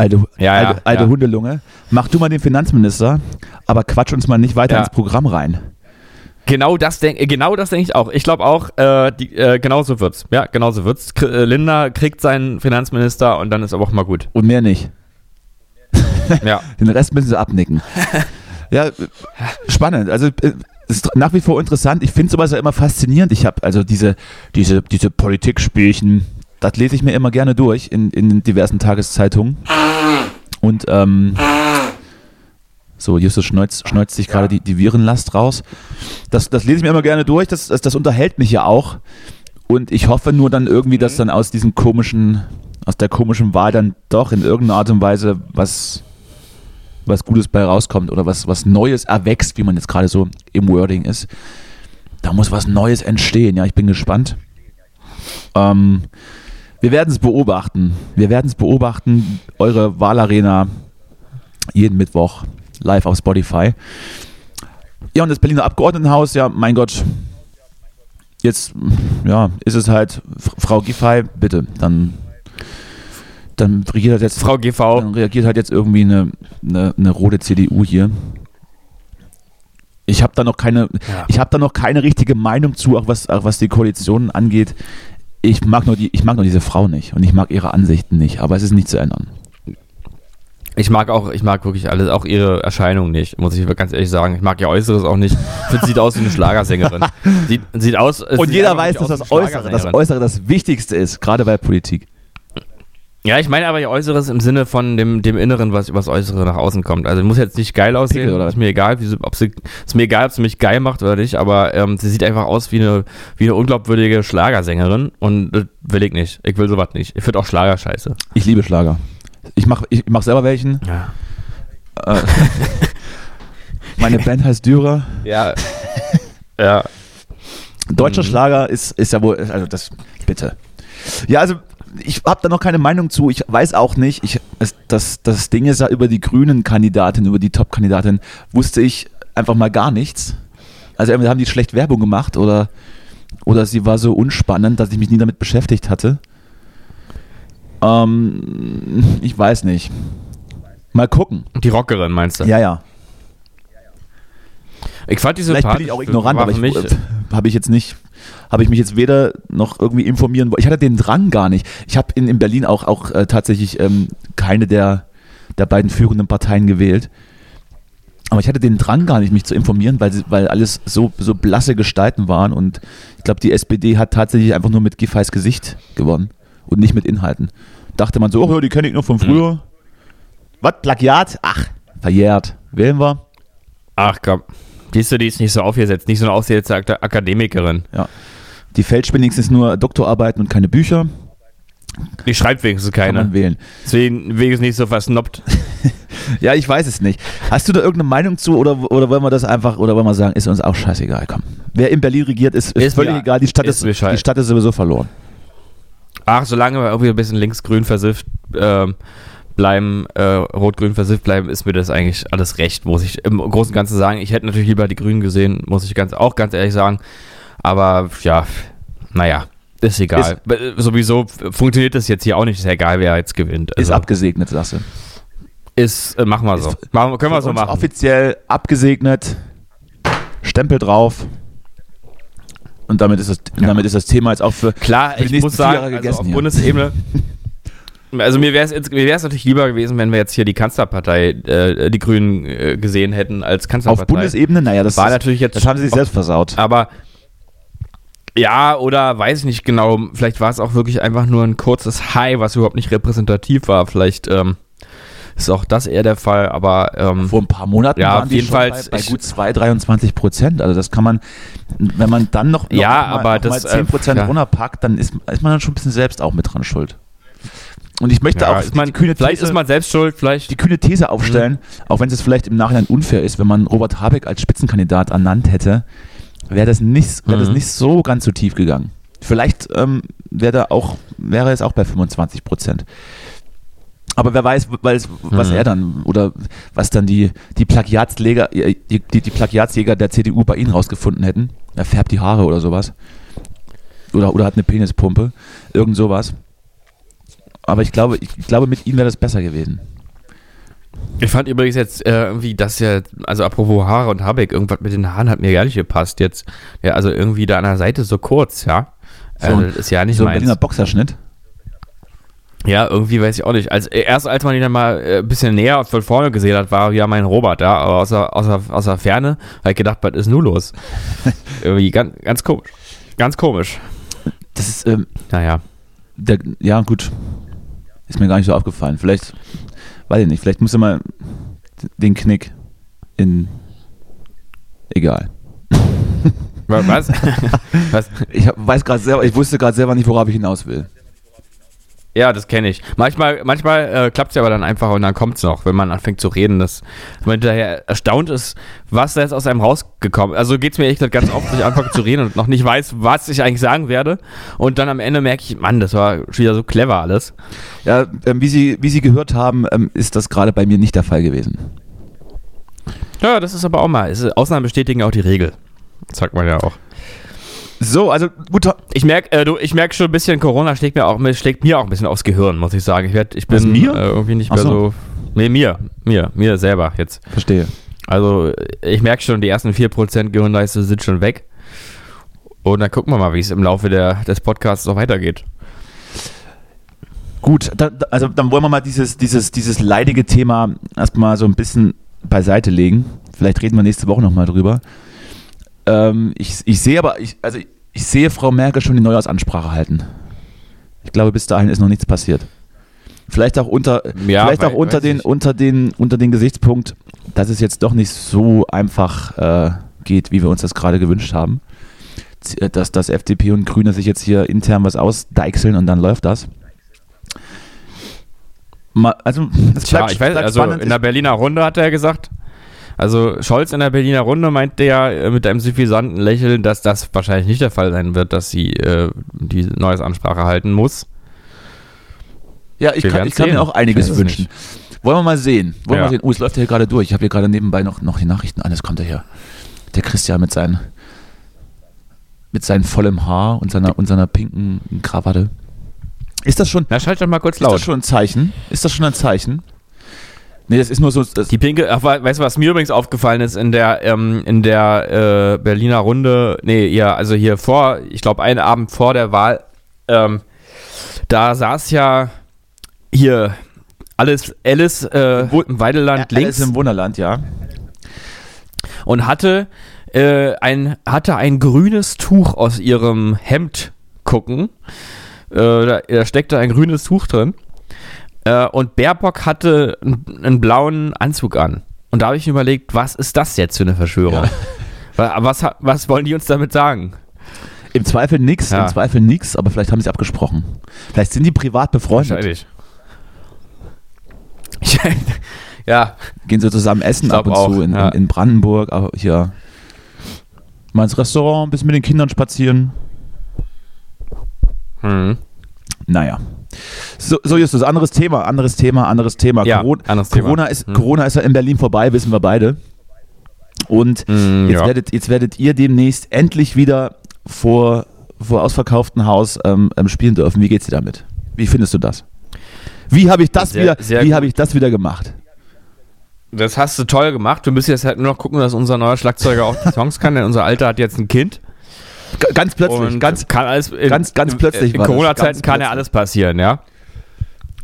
alte, Ja, ja, alte, alte ja. Hundelunge, mach du mal den Finanzminister, aber quatsch uns mal nicht weiter ins Programm rein. Genau das denke genau das denk ich auch. Ich glaube auch, äh, die, äh, genau so wird's. Ja, genau so wird's. K äh, Linda kriegt seinen Finanzminister und dann ist aber auch mal gut. Und mehr nicht. Ja. Den Rest müssen sie abnicken. ja, äh, spannend. Also äh, es ist nach wie vor interessant. Ich finde sowas ja immer faszinierend. Ich habe also diese, diese, diese Politikspielchen, das lese ich mir immer gerne durch in, in diversen Tageszeitungen. Und ähm, so, Justus schneuzt, schneuzt sich gerade die, die Virenlast raus. Das, das lese ich mir immer gerne durch. Das, das, das unterhält mich ja auch. Und ich hoffe nur dann irgendwie, dass dann aus diesem komischen, aus der komischen Wahl dann doch in irgendeiner Art und Weise was, was Gutes bei rauskommt oder was, was Neues erwächst, wie man jetzt gerade so im Wording ist. Da muss was Neues entstehen. Ja, ich bin gespannt. Ähm, wir werden es beobachten. Wir werden es beobachten. Eure Wahlarena jeden Mittwoch live auf Spotify. Ja, und das Berliner Abgeordnetenhaus, ja, mein Gott. Jetzt, ja, ist es halt Frau Giffey, bitte, dann, dann regiert halt jetzt Frau GV. dann reagiert halt jetzt irgendwie eine, eine, eine rote CDU hier. Ich habe da noch keine, Ja. ich habe da noch keine richtige Meinung zu, auch was, auch was die Koalitionen angeht. Ich mag nur die, ich mag nur diese Frau nicht und ich mag ihre Ansichten nicht, aber es ist nicht zu ändern. Ich mag auch, ich mag wirklich alles, auch ihre Erscheinung nicht, muss ich ganz ehrlich sagen. Ich mag ihr Äußeres auch nicht. Ich sieht aus wie eine Schlagersängerin. Sieht, sieht aus. Und sieht jeder weiß, dass das Äußere, das. Äußere das Wichtigste ist, gerade bei Politik. Ja, ich meine aber ihr Äußeres im Sinne von dem, dem Inneren, was übers Äußere nach außen kommt. Also muss jetzt nicht geil aussehen, Pickel, oder ist mir egal, wie ob sie, ist mir egal, ob sie mich geil macht oder nicht, aber ähm, sie sieht einfach aus wie eine, wie eine unglaubwürdige Schlagersängerin und das will ich nicht. Ich will sowas nicht. Ich finde auch Schlager scheiße. Ich liebe Schlager. Ich mache ich mach selber welchen. Ja. Äh, meine Band heißt Dürer. Ja. ja. Deutscher Mhm. Schlager ist, ist ja wohl, also das, bitte. Ja, also ich habe da noch keine Meinung zu. Ich weiß auch nicht. Ich, es, das, das Ding ist ja über die grünen Kandidatin, über die Top-Kandidatin, wusste ich einfach mal gar nichts. Also entweder haben die schlecht Werbung gemacht oder, oder sie war so unspannend, dass ich mich nie damit beschäftigt hatte. Ähm, ich weiß nicht. Mal gucken. Die Rockerin meinst du? Ja, ja. Ich fand die Vielleicht bin ich auch ignorant, War aber ich, mich, habe ich jetzt nicht, habe ich mich jetzt weder noch irgendwie informieren wollen. Ich hatte den Drang gar nicht. Ich habe in, in Berlin auch, auch äh, tatsächlich ähm, keine der, der beiden führenden Parteien gewählt. Aber ich hatte den Drang gar nicht, mich zu informieren, weil, weil alles so, so blasse Gestalten waren. Und ich glaube, die SPD hat tatsächlich einfach nur mit Giffey's Gesicht gewonnen und nicht mit Inhalten. Dachte man so, oh, ja, die kenne ich noch von früher. Was, Plagiat? Ach, verjährt. Wählen wir. Ach komm. Siehst du, die ist nicht so aufgesetzt, nicht so eine aufgesetzte Ak- Akademikerin. Die fälscht wenigstens nur Doktorarbeiten und keine Bücher. Die schreibt wenigstens Kann man keine. wählen. Deswegen wenigstens nicht so versnoppt. Ja, ich weiß es nicht. Hast du da irgendeine Meinung zu oder, oder wollen wir das einfach, oder wollen wir sagen, ist uns auch scheißegal, komm. Wer in Berlin regiert, ist, ist, Ist völlig mir- egal, die Stadt ist ist, die Stadt ist sowieso verloren. Ach, solange wir irgendwie ein bisschen links-grün versifft ähm, bleiben, äh, rot-grün versifft bleiben, ist mir das eigentlich alles recht, muss ich im Großen und Ganzen sagen. Ich hätte natürlich lieber die Grünen gesehen, muss ich ganz, auch ganz ehrlich sagen. Aber ja, naja, ist egal. Äh, Sowieso funktioniert das jetzt hier auch nicht, ist ja egal, wer jetzt gewinnt. Ist Also, abgesegnet, sagst du. ist äh, machen wir so. Ist- Machen, können wir so machen. Offiziell abgesegnet, Stempel drauf. Und damit ist das, und damit ist das Thema jetzt auch für. Klar, für die nächsten muss sagen, Jahre also auf. Bundesebene. Also mir wäre es mir wär's natürlich lieber gewesen, wenn wir jetzt hier die Kanzlerpartei, äh, die Grünen äh, gesehen hätten als Kanzlerpartei. Auf Bundesebene, naja, das, War ist, natürlich jetzt- das haben sie sich selbst versaut. Aber ja, oder weiß ich nicht genau, vielleicht war es auch wirklich einfach nur ein kurzes High, was überhaupt nicht repräsentativ war. Vielleicht ähm, ist auch das eher der Fall, aber ähm, Vor ein paar Monaten Ja, waren die jeden schon Fall, bei, bei gut 2, 23 Prozent. Also das kann man, wenn man dann noch, noch Ja, mal, aber noch das, mal 10 Prozent äh, runterpackt, dann ist, ist man dann schon ein bisschen selbst auch mit dran schuld. Und ich möchte ja, auch ist man, die kühne vielleicht These, ist man selbst schuld, vielleicht die kühne These aufstellen, Mhm. auch wenn es vielleicht im Nachhinein unfair ist, wenn man Robert Habeck als Spitzenkandidat ernannt hätte, wäre das nicht, wäre das Mhm. nicht so ganz so tief gegangen. Vielleicht ähm, wäre da auch, wäre es auch bei 25 Prozent. Aber wer weiß, weil es- was Mhm. er dann oder was dann die, die Plagiatsleger, äh, die, die, die Plagiatsjäger der CDU bei ihnen rausgefunden hätten. Er färbt die Haare oder sowas. Oder, oder hat eine Penispumpe. Irgend sowas. Aber ich glaube, ich glaube, mit ihm wäre das besser gewesen. Ich fand übrigens jetzt äh, irgendwie, dass ja, also apropos Haare und Habeck, irgendwas mit den Haaren hat mir gar nicht gepasst jetzt. Ja, also irgendwie da an der Seite so kurz, ja. So also, ein- das ist ja nicht so ein. Berliner Boxerschnitt. Ja, irgendwie weiß ich auch nicht. Als, äh, erst als man ihn dann mal äh, ein bisschen näher von vorne gesehen hat, war ja mein Robert, ja, aber aus der, aus der, aus der Ferne habe ich gedacht, was ist nun los? irgendwie ganz, ganz komisch. Ganz komisch. Das ist, ähm, Naja. der, ja gut. Ist mir gar nicht so aufgefallen. Vielleicht, weiß ich nicht, vielleicht muss er mal den Knick in. Egal. Wa- Was? Was? Ich hab, weiß gerade selber, ich wusste gerade selber nicht, worauf ich hinaus will. Ja, das kenne ich. Manchmal, manchmal äh, klappt es ja aber dann einfach und dann kommt es noch, wenn man anfängt zu reden, dass man hinterher erstaunt ist, was da jetzt aus einem rausgekommen ist. Also geht es mir echt ganz oft, dass ich anfange zu reden und noch nicht weiß, was ich eigentlich sagen werde. Und dann am Ende merke ich, Mann, das war schon wieder so clever alles. Ja, ähm, wie, Sie, wie Sie gehört haben, ähm, ist das gerade bei mir nicht der Fall gewesen. Ja, das ist aber auch mal. Ausnahmen bestätigen auch die Regel. Sagt man ja auch. So, also gut. Ich merke, äh, du, ich merke schon ein bisschen, Corona schlägt mir auch, schlägt mir auch ein bisschen aufs Gehirn, muss ich sagen. Ich werd, ich bin Was, mir? Äh, irgendwie nicht Ach mehr so. so. Nee, mir, mir, mir selber jetzt. Verstehe. Also ich merke schon, die ersten 4% Gehirnleiste sind schon weg. Und dann gucken wir mal, wie es im Laufe der, des Podcasts noch weitergeht. Gut, da- also dann wollen wir mal dieses, dieses, dieses leidige Thema erstmal so ein bisschen beiseite legen. Vielleicht reden wir nächste Woche nochmal drüber. Ähm, ich, ich sehe aber, ich, also ich, ich sehe Frau Merkel schon die Neujahrsansprache halten. Ich glaube, bis dahin ist noch nichts passiert. Vielleicht auch unter, Ja, vielleicht auch unter den, ich. unter, den, unter den Gesichtspunkt, dass es jetzt doch nicht so einfach äh, geht, wie wir uns das gerade gewünscht haben. Äh, Dass, dass FDP und Grüne sich jetzt hier intern was ausdeichseln und dann läuft das. Mal, also, es Tja, bleibt, ich weiß, bleibt also spannend. in der Berliner Runde hat er gesagt, also Scholz in der Berliner Runde meinte ja äh, mit einem suffisanten Lächeln, dass das wahrscheinlich nicht der Fall sein wird, dass sie äh, die Neuesansprache halten muss. ja, ich kann, ich kann mir auch einiges wünschen. Wollen wir mal sehen. Wollen wir Ja. mal sehen. Oh, es läuft ja hier gerade durch. Ich habe hier gerade nebenbei noch, noch die Nachrichten an. Es kommt ja hier. Der Christian mit seinen mit seinem vollem Haar und seiner, und seiner pinken Krawatte. Ist das schon, Na, schalt doch mal kurz ist das laut. schon ein Zeichen? Ist das schon ein Zeichen? Nee, das ist nur so. Die pinke, ach, we- weißt du, was mir übrigens aufgefallen ist in der, ähm, in der äh, Berliner Runde, nee, ja, also hier vor, ich glaube, einen Abend vor der Wahl, ähm, da saß ja hier alles Alice äh, im Weideland links Alice im Wunderland, ja. und hatte äh, ein hatte ein grünes Tuch aus ihrem Hemd gucken. Äh, da, da steckte ein grünes Tuch drin. Äh, und Baerbock hatte einen, blauen Anzug an. Und da habe ich mir überlegt, was ist das jetzt für eine Verschwörung? Ja. Wa- Was, was wollen die uns damit sagen? Im Zweifel nix, Ja. im Zweifel nix, aber vielleicht haben sie abgesprochen. Vielleicht sind die privat befreundet. Wahrscheinlich. ja, Gehen sie zusammen essen ab und zu auch, in, ja. in, Brandenburg, auch hier mal ins Restaurant, ein bisschen mit den Kindern spazieren. hm. Naja. So, so Justus, anderes Thema, anderes Thema, anderes Thema. Ja, Corona, anderes Thema. Corona, ist, Hm. Corona ist ja in Berlin vorbei, wissen wir beide. Und Mm, jetzt, ja. werdet, jetzt werdet ihr demnächst endlich wieder vor, vor ausverkauftem Haus ähm, ähm, spielen dürfen. Wie geht's dir damit? Wie findest du das? Wie habe ich das Sehr- wieder, sehr wie habe ich das wieder gemacht? Das hast du toll gemacht. Wir müssen jetzt halt nur noch gucken, dass unser neuer Schlagzeuger auch die Songs kann, denn unser Alter hat jetzt ein Kind. Ganz plötzlich, und ganz kann alles in, ganz- ganz plötzlich In das, Corona-Zeiten kann ja alles passieren, ja.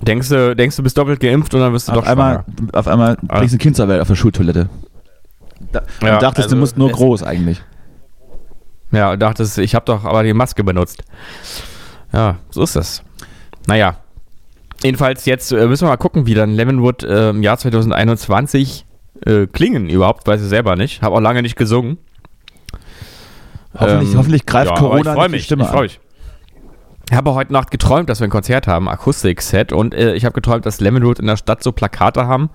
Denkst du, denkst du bist doppelt geimpft und dann wirst du auf doch einmal, schwanger. auf einmal bringst du ein Kind zur Welt auf der Schultoilette. Da, Ja, und dachtest, du also musst nur groß eigentlich. Ja, und dachtest, ich habe doch aber die Maske benutzt. Ja, so ist das. Naja. Jedenfalls jetzt äh, müssen wir mal gucken, wie dann Lemonwood äh, im Jahr 2021 äh, klingen überhaupt, weiß ich selber nicht. Habe auch lange nicht gesungen. Hoffentlich, Ähm, hoffentlich greift ja, Corona ich nicht die mich, Stimme ich freu an. mich. Ich habe heute Nacht geträumt, dass wir ein Konzert haben, Akustik-Set. Und äh, ich habe geträumt, dass Lemonwood in der Stadt so Plakate haben,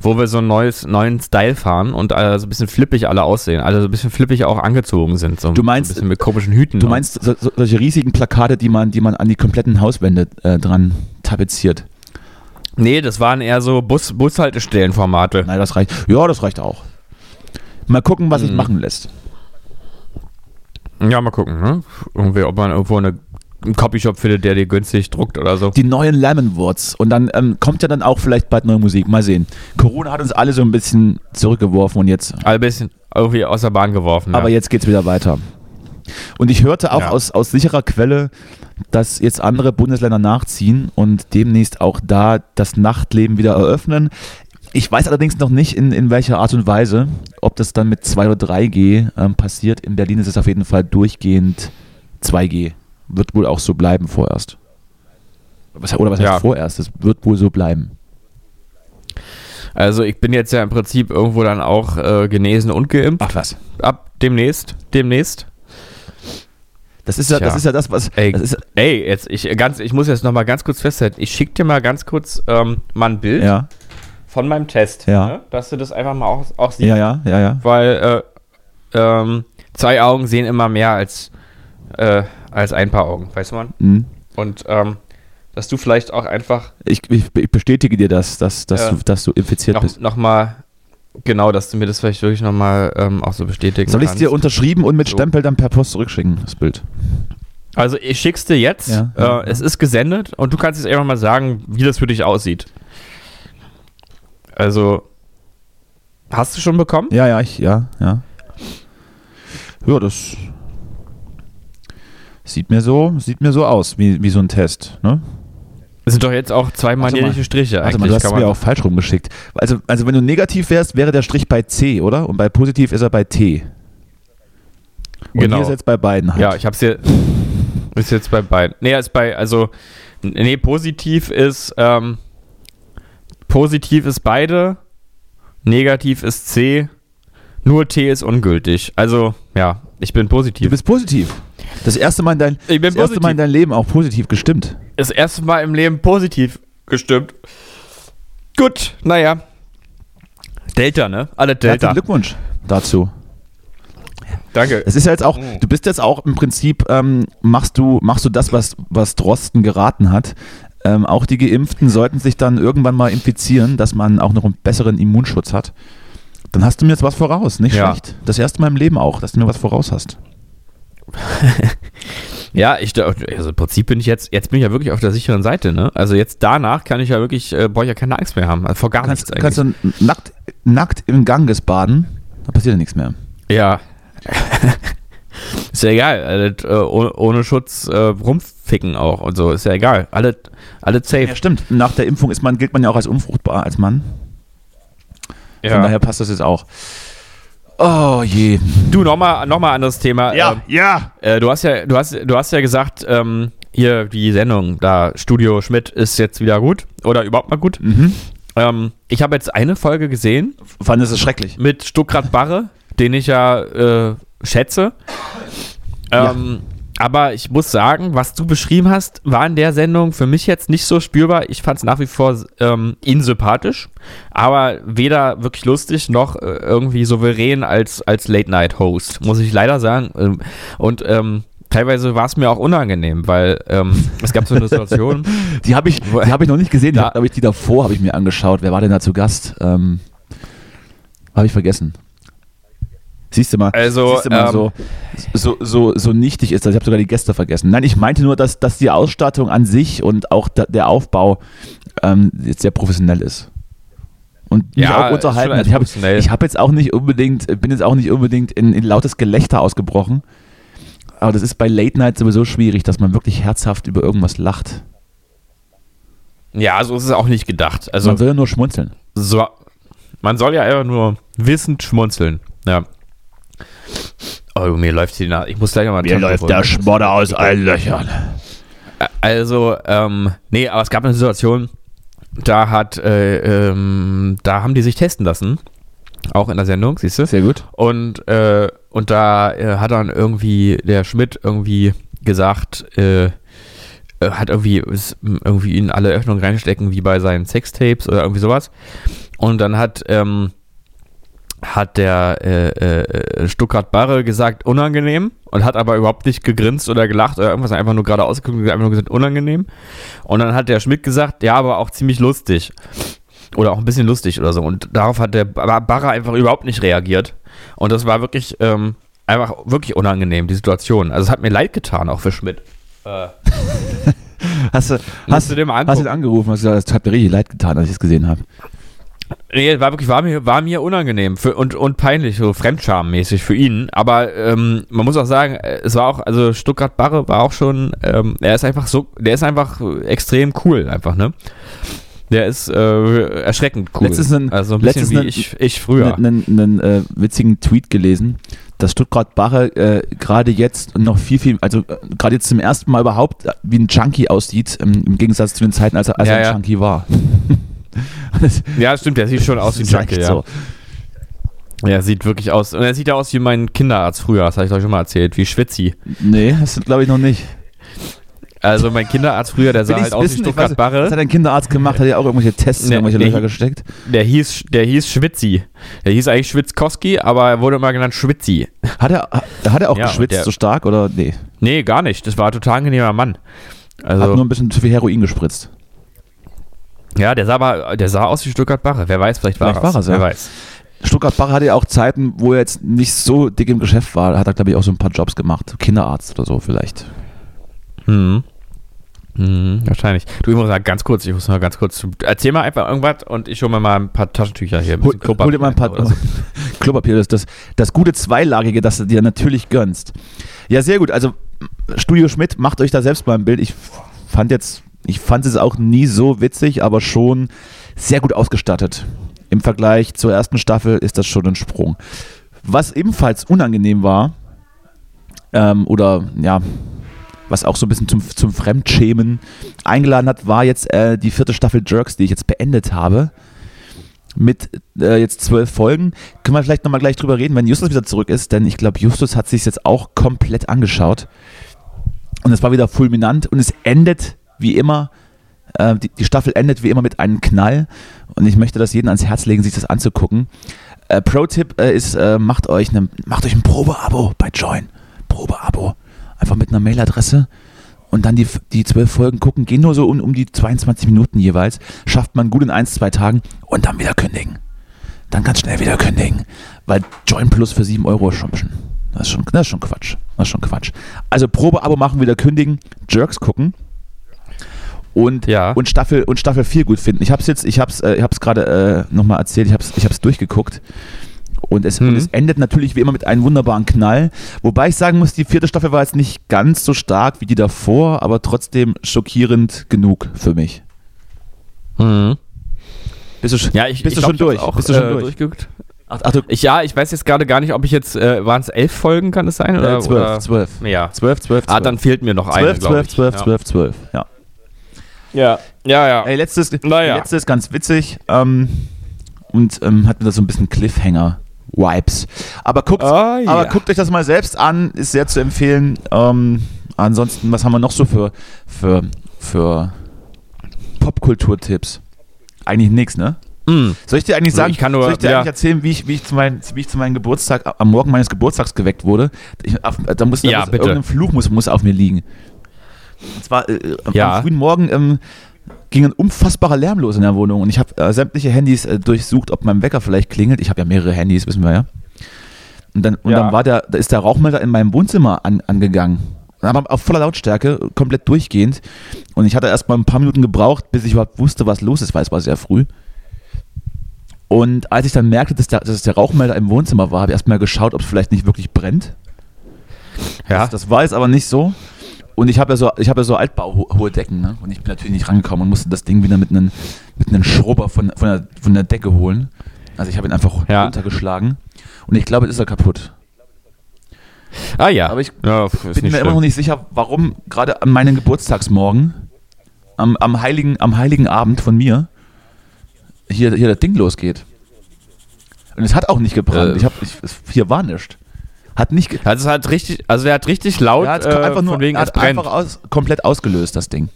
wo wir so einen neues, neuen Style fahren und äh, so ein bisschen flippig alle aussehen. Also so ein bisschen flippig auch angezogen sind. So Du meinst- ein bisschen mit komischen Hüten. Du meinst so, so, solche riesigen Plakate, die man, die man an die kompletten Hauswände äh, dran tapeziert? Nee, das waren eher so Bus Bushaltestellenformate. Nein, das reicht. Ja, das reicht auch. Mal gucken, was sich Mhm. machen lässt. Ja, mal gucken, ne? Irgendwie, ob man irgendwo eine, einen Copyshop findet, der dir günstig druckt oder so. Die neuen Lemonwoods. Und dann ähm, kommt ja dann auch vielleicht bald neue Musik. Mal sehen. Corona hat uns alle so ein bisschen zurückgeworfen und jetzt ein bisschen irgendwie aus der Bahn geworfen. Aber ja. jetzt geht's wieder weiter. Und ich hörte auch Ja. aus, aus sicherer Quelle, dass jetzt andere Bundesländer nachziehen und demnächst auch da das Nachtleben wieder eröffnen. Ich weiß allerdings noch nicht, in, in welcher Art und Weise, ob das dann mit 2 oder 3G ähm, passiert. In Berlin ist es auf jeden Fall durchgehend 2G. Wird wohl auch so bleiben vorerst. Was, oder was heißt Ja. vorerst? Es wird wohl so bleiben. Also ich bin jetzt ja im Prinzip irgendwo dann auch äh, genesen und geimpft. Ach was. Ab demnächst. Demnächst. Das ist ja, das ist ja das, was. Ey, das ist, ey jetzt, ich, ganz, ich muss jetzt noch mal ganz kurz festhalten. Ich schicke dir mal ganz kurz ähm, mal ein Bild ja, von meinem Test. Ja. Ne? Dass du das einfach mal auch, auch siehst. ja, ja, ja, ja. Weil äh, ähm, zwei Augen sehen immer mehr als, äh, als ein paar Augen, weiß man. Mhm. Und ähm, dass du vielleicht auch einfach Ich, ich, ich bestätige dir das, dass, dass, Ja. du, dass du infiziert noch, bist. noch mal, genau, dass du mir das vielleicht wirklich noch mal ähm, auch so bestätigen Soll ich es dir unterschrieben und mit So. Stempel dann per Post zurückschicken, das Bild? Also ich schick's dir jetzt. Ja, äh, ja. Es ist gesendet und du kannst jetzt einfach mal sagen, wie das für dich aussieht. Also hast du schon bekommen? Ja, ja, ich, ja, ja. Ja, das sieht mir so, sieht mir so aus, wie, wie so ein Test, ne? Es sind doch jetzt auch zwei manierliche Striche. Also du hast mir auch falsch rumgeschickt. Also, also wenn du negativ wärst, wäre der Strich bei C, oder? Und bei positiv ist er bei T. Und Genau. hier ist jetzt bei beiden halt. Ja, ich hab's hier. Ist jetzt bei beiden. Nee, ist bei, also, nee, positiv ist, ähm, positiv ist beide, negativ ist C, nur T ist ungültig. Also, ja, ich bin Du positiv. bist positiv. Das erste Mal in dein, Ich bin das erste Mal in deinem Leben auch positiv gestimmt. Das erste Mal im Leben positiv gestimmt. Gut, naja. Delta, ne? Alle Herzlichen Delta. Glückwunsch dazu. Danke. Es ist ja jetzt auch, Mhm. du bist jetzt auch im Prinzip, ähm, machst du, machst du das, was, was Drosten geraten hat. Ähm, auch die Geimpften sollten sich dann irgendwann mal infizieren, dass man auch noch einen besseren Immunschutz hat. Dann hast du mir jetzt was voraus, nicht Ja. schlecht. Das erste Mal im Leben auch, dass du mir was voraus hast. Ja, ich, also im Prinzip bin ich jetzt, jetzt bin ich ja wirklich auf der sicheren Seite, ne? Also jetzt danach kann ich ja wirklich, äh, brauche ich ja keine Angst mehr haben. Also vor gar Kannst, nichts kannst du nackt, nackt im Ganges baden, da passiert ja nichts mehr. Ja. ist ja egal. Alle, äh, ohne, ohne Schutz äh, rumficken auch und so. Ist ja egal. Alle, alle safe. Ja, stimmt. Nach der Impfung ist man, gilt man ja auch als unfruchtbar als Mann. Von Ja. daher passt das jetzt auch. Oh je. Du, nochmal noch mal anderes Thema. Ähm, ja. Äh, du hast ja, du hast, du hast ja gesagt, ähm, hier die Sendung, da Studio Schmidt ist jetzt wieder gut oder überhaupt mal gut. Mhm. Ähm, ich habe jetzt eine Folge gesehen Fand es schrecklich. mit Stuckrad Barre, den ich ja äh, schätze. Ähm, aber ich muss sagen, was du beschrieben hast, war in der Sendung für mich jetzt nicht so spürbar. Ich fand es nach wie vor ähm, ihn sympathisch, aber weder wirklich lustig noch äh, irgendwie souverän als, als Late-Night-Host, muss ich leider sagen. Ähm, und ähm, teilweise war es mir auch unangenehm, weil ähm, es gab so eine Situation. Die habe ich, die hab ich noch nicht gesehen, die, hab ich, die davor habe ich mir angeschaut. Wer war denn da zu Gast? Ähm, habe ich vergessen. Siehst du mal, Also, siehst du mal ähm, so, so, so, so nichtig ist das. Ich habe sogar die Gäste vergessen. Nein, ich meinte nur, dass, dass die Ausstattung an sich und auch da, der Aufbau ähm, jetzt sehr professionell ist. Und mich Ja, auch unterhalten. Ich habe ich hab jetzt auch nicht unbedingt, bin jetzt auch nicht unbedingt in, in lautes Gelächter ausgebrochen. Aber das ist bei Late Night sowieso schwierig, dass man wirklich herzhaft über irgendwas lacht. Ja, so ist es auch nicht gedacht. Also man will ja nur schmunzeln. so, man soll ja einfach nur wissend schmunzeln. Ja. Oh, mir läuft die Nase. Ich muss gleich mal Mir läuft der Schmodder aus allen Löchern. Also, ähm, nee, aber es gab eine Situation, da hat, äh, ähm, da haben die sich testen lassen. Auch in der Sendung, siehst du? Sehr gut. Und, äh, und da äh, hat dann irgendwie der Schmidt irgendwie gesagt, äh, äh, hat irgendwie, ist, irgendwie in alle Öffnungen reinstecken, wie bei seinen Sextapes oder irgendwie sowas. Und dann hat, ähm, hat der äh, äh, Stuttgart Barre gesagt, unangenehm und hat aber überhaupt nicht gegrinst oder gelacht oder irgendwas, einfach nur gerade ausgeguckt und einfach nur gesagt, unangenehm. Und dann hat der Schmidt gesagt, ja, aber auch ziemlich lustig. Oder auch ein bisschen lustig oder so. Und darauf hat der Bar- Barre einfach überhaupt nicht reagiert. Und das war wirklich ähm, einfach wirklich unangenehm, die Situation. Also es hat mir leid getan, auch für Schmidt. Äh, Hast du, hast, du dir mal hast ihn angucken. angerufen? Hast du gesagt, es hat mir richtig leid getan, als ich es gesehen habe. Nee, war wirklich, war mir, war mir unangenehm für, und, und peinlich, so fremdschammäßig für ihn. Aber ähm, man muss auch sagen, äh, es war auch, also Stuttgart Barre war auch schon, ähm, er ist einfach so, der ist einfach extrem cool, einfach, ne? Der ist äh, erschreckend cool. Letztens ein- also ein bisschen wie ein- ich, ich früher. Einen, einen äh, witzigen Tweet gelesen, dass Stuttgart Barre äh, gerade jetzt noch viel, viel, also äh, gerade jetzt zum ersten Mal überhaupt äh, wie ein Junkie aussieht, ähm, im Gegensatz zu den Zeiten, als er, als Ja, er ein ja. Junkie war. Ja, stimmt, der sieht schon aus wie ein Junkie, ja. so. Er sieht wirklich aus. Und er sieht ja aus wie mein Kinderarzt früher, das habe ich euch schon mal erzählt, wie Schwitzi. Nee, das glaube ich noch nicht. Also mein Kinderarzt früher, der sah halt aus wie wissen? Ich Stuttgart Barre. Was hat ein Kinderarzt gemacht? Hat er auch irgendwelche Tests in irgendwelche. Löcher gesteckt? Der hieß, der hieß Schwitzi. Der hieß eigentlich Schwitzkowski, aber er wurde immer genannt Schwitzi. Hat er, hat er auch Ja, geschwitzt der- so stark oder nee? Nee, gar nicht. Das war ein total angenehmer Mann. Hat Also, nur ein bisschen zu viel Heroin gespritzt. Ja, der sah aber, der sah aus wie Stuttgart Barre. Wer weiß, vielleicht war Vielleicht er er's, Wer ja. weiß. Stuttgart Barre hatte ja auch Zeiten, wo er jetzt nicht so dick im Geschäft war. Hat er, glaube ich, auch so ein paar Jobs gemacht. Kinderarzt oder so vielleicht. Mhm. Mhm, wahrscheinlich. Du, ich muss mal ganz kurz, ich muss mal ganz kurz, erzähl mal einfach irgendwas und ich hole mir mal ein paar Taschentücher hier. ein Hol, hol dir mal ein paar so. Klopapier, das, das, das gute Zweilagige, das du dir natürlich gönnst. Ja, sehr gut. Also Studio Schmidt, macht euch da selbst mal ein Bild. Ich fand jetzt, ich fand es auch nie so witzig, aber schon sehr gut ausgestattet. Im Vergleich zur ersten Staffel ist das schon ein Sprung. Was ebenfalls unangenehm war, ähm, oder ja, was auch so ein bisschen zum, zum Fremdschämen eingeladen hat, war jetzt äh, die vierte Staffel Jerks, die ich jetzt beendet habe. Mit äh, jetzt zwölf Folgen. Können wir vielleicht nochmal gleich drüber reden, wenn Justus wieder zurück ist, denn ich glaube, Justus hat sich jetzt auch komplett angeschaut. Und es war wieder fulminant und es endet wie immer, äh, die, die Staffel endet wie immer mit einem Knall. Und ich möchte das jedem ans Herz legen, sich das anzugucken. Äh, Pro-Tipp äh, ist, äh, macht, euch ne, macht euch ein Probeabo bei Join. Probeabo. Einfach mit einer Mailadresse und dann die, die zwölf Folgen gucken. Gehen nur so um, um die 22 Minuten jeweils. Schafft man gut in ein, zwei Tagen und dann wieder kündigen. Dann ganz schnell wieder kündigen. Weil Join Plus für 7 Euro ist schon, das ist schon, das ist schon Quatsch. Das ist schon Quatsch. Also Probeabo machen, wieder kündigen, Jerks gucken und, Ja. und, Staffel, und Staffel 4 gut finden. Ich habe es jetzt, ich habe es äh, gerade äh, nochmal erzählt, ich habe es ich hab's durchgeguckt. Und es, Mhm. und es endet natürlich wie immer mit einem wunderbaren Knall. Wobei ich sagen muss, die vierte Staffel war jetzt nicht ganz so stark wie die davor, aber trotzdem schockierend genug für mich. Mhm. Bist du, Ja, ich, bist ich du schon durch? Auch, bist du schon äh, durch? durchgeguckt. Ach, ach du, Ich, ja, ich weiß jetzt gerade gar nicht, ob ich jetzt, äh, waren es elf Folgen, kann es sein? Oder, äh, zwölf, oder? zwölf. Ja. Zwölf, zwölf, Ah, zwölf. dann fehlt mir noch eine, zwölf, glaub zwölf, zwölf, ja. zwölf, zwölf. Ja. Ja, ja, ja. Ey, letztes, Naja. die letzte ist ganz witzig ähm, und ähm, hat mir da so ein bisschen Cliffhanger-Vibes. Aber guckt, Ah, ja. aber guckt euch das mal selbst an, ist sehr zu empfehlen. Ähm, ansonsten, was haben wir noch so für, für, für Popkulturtipps? Eigentlich nichts, ne? Mm. Soll ich dir eigentlich So, sagen, ich kann nur- soll ich dir ja. eigentlich erzählen, wie ich, wie, ich zu mein, wie ich zu meinem Geburtstag, am Morgen meines Geburtstags geweckt wurde? Ich, auf, da muss, da Ja, muss irgendein Fluch muss, muss auf mir liegen. Und zwar äh, am- Ja. am frühen Morgen ähm, ging ein unfassbarer Lärm los in der Wohnung und ich habe äh, sämtliche Handys äh, durchsucht, ob mein Wecker vielleicht klingelt. Ich habe ja mehrere Handys, wissen wir ja. Und dann, und Ja. dann war der, da ist der Rauchmelder in meinem Wohnzimmer an, angegangen. Aber auf voller Lautstärke, komplett durchgehend. Und ich hatte erst mal ein paar Minuten gebraucht, bis ich überhaupt wusste, was los ist, weil es war sehr früh. Und als ich dann merkte, dass, der, dass es der Rauchmelder im Wohnzimmer war, habe ich erstmal geschaut, ob es vielleicht nicht wirklich brennt. Ja. Das, das war jetzt aber nicht so. Und ich habe ja so, ich habe ja so altbauhohe Decken, ne? Und ich bin natürlich nicht rangekommen und musste das Ding wieder mit einem mit einem Schrubber von, von, der, von der Decke holen. Also ich habe ihn einfach Ja. runtergeschlagen. Und ich glaube, jetzt ist er kaputt. Ah ja. Aber ich ja, bin mir immer schlimm. noch nicht sicher, warum gerade an meinem Geburtstagsmorgen, am, am, heiligen, am heiligen Abend von mir, hier, hier das Ding losgeht. Und es hat auch nicht gebrannt. Äh. ich hab, ich, es, hier war nichts. Hat nicht. Also hat richtig, also der hat richtig laut, Ja, hat äh, einfach nur von wegen er es hat brennt. einfach aus, komplett ausgelöst, das Ding.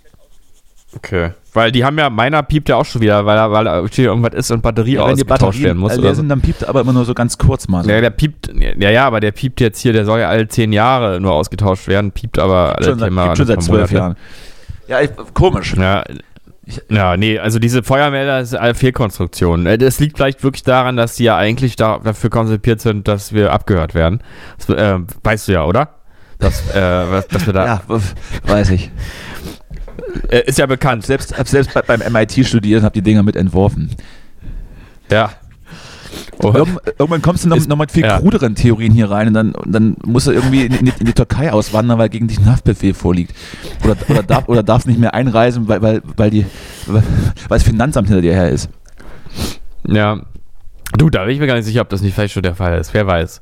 Okay. Weil die haben ja, meiner piept ja auch schon wieder, weil weil irgendwas ist und Batterie wenn die ausgetauscht werden muss. Oder so. sind, dann piept er aber immer nur so ganz kurz mal. So. Ja, der piept, ja, ja, aber der piept jetzt hier, der soll ja alle zehn Jahre nur ausgetauscht werden, piept aber alle schon seit, Thema, schon seit zwölf. Jahren. Ja, ich, komisch. Ja, ja, nee, also diese Feuermelder ist eine Fehlkonstruktion. Äh, Das liegt vielleicht wirklich daran, dass die ja eigentlich da, dafür konzipiert sind, dass wir abgehört werden. Das, äh, weißt du ja, oder? Dass, äh, dass wir da. Ja, weiß ich. Äh, ist ja bekannt. Selbst, hab selbst bei, beim MIT studiert und habe die Dinger mit entworfen. Ja. Irgendwann kommst du noch, Ist- noch mit viel ja. kruderen Theorien hier rein und dann, dann musst du irgendwie in, in, die, in die Türkei auswandern, weil gegen dich ein Haftbefehl vorliegt. Oder, oder, darf, oder darfst nicht mehr einreisen, weil, weil, weil, die, weil das Finanzamt hinter dir her ist. ja. Du, da bin ich mir gar nicht sicher, ob das nicht vielleicht schon der Fall ist. Wer weiß.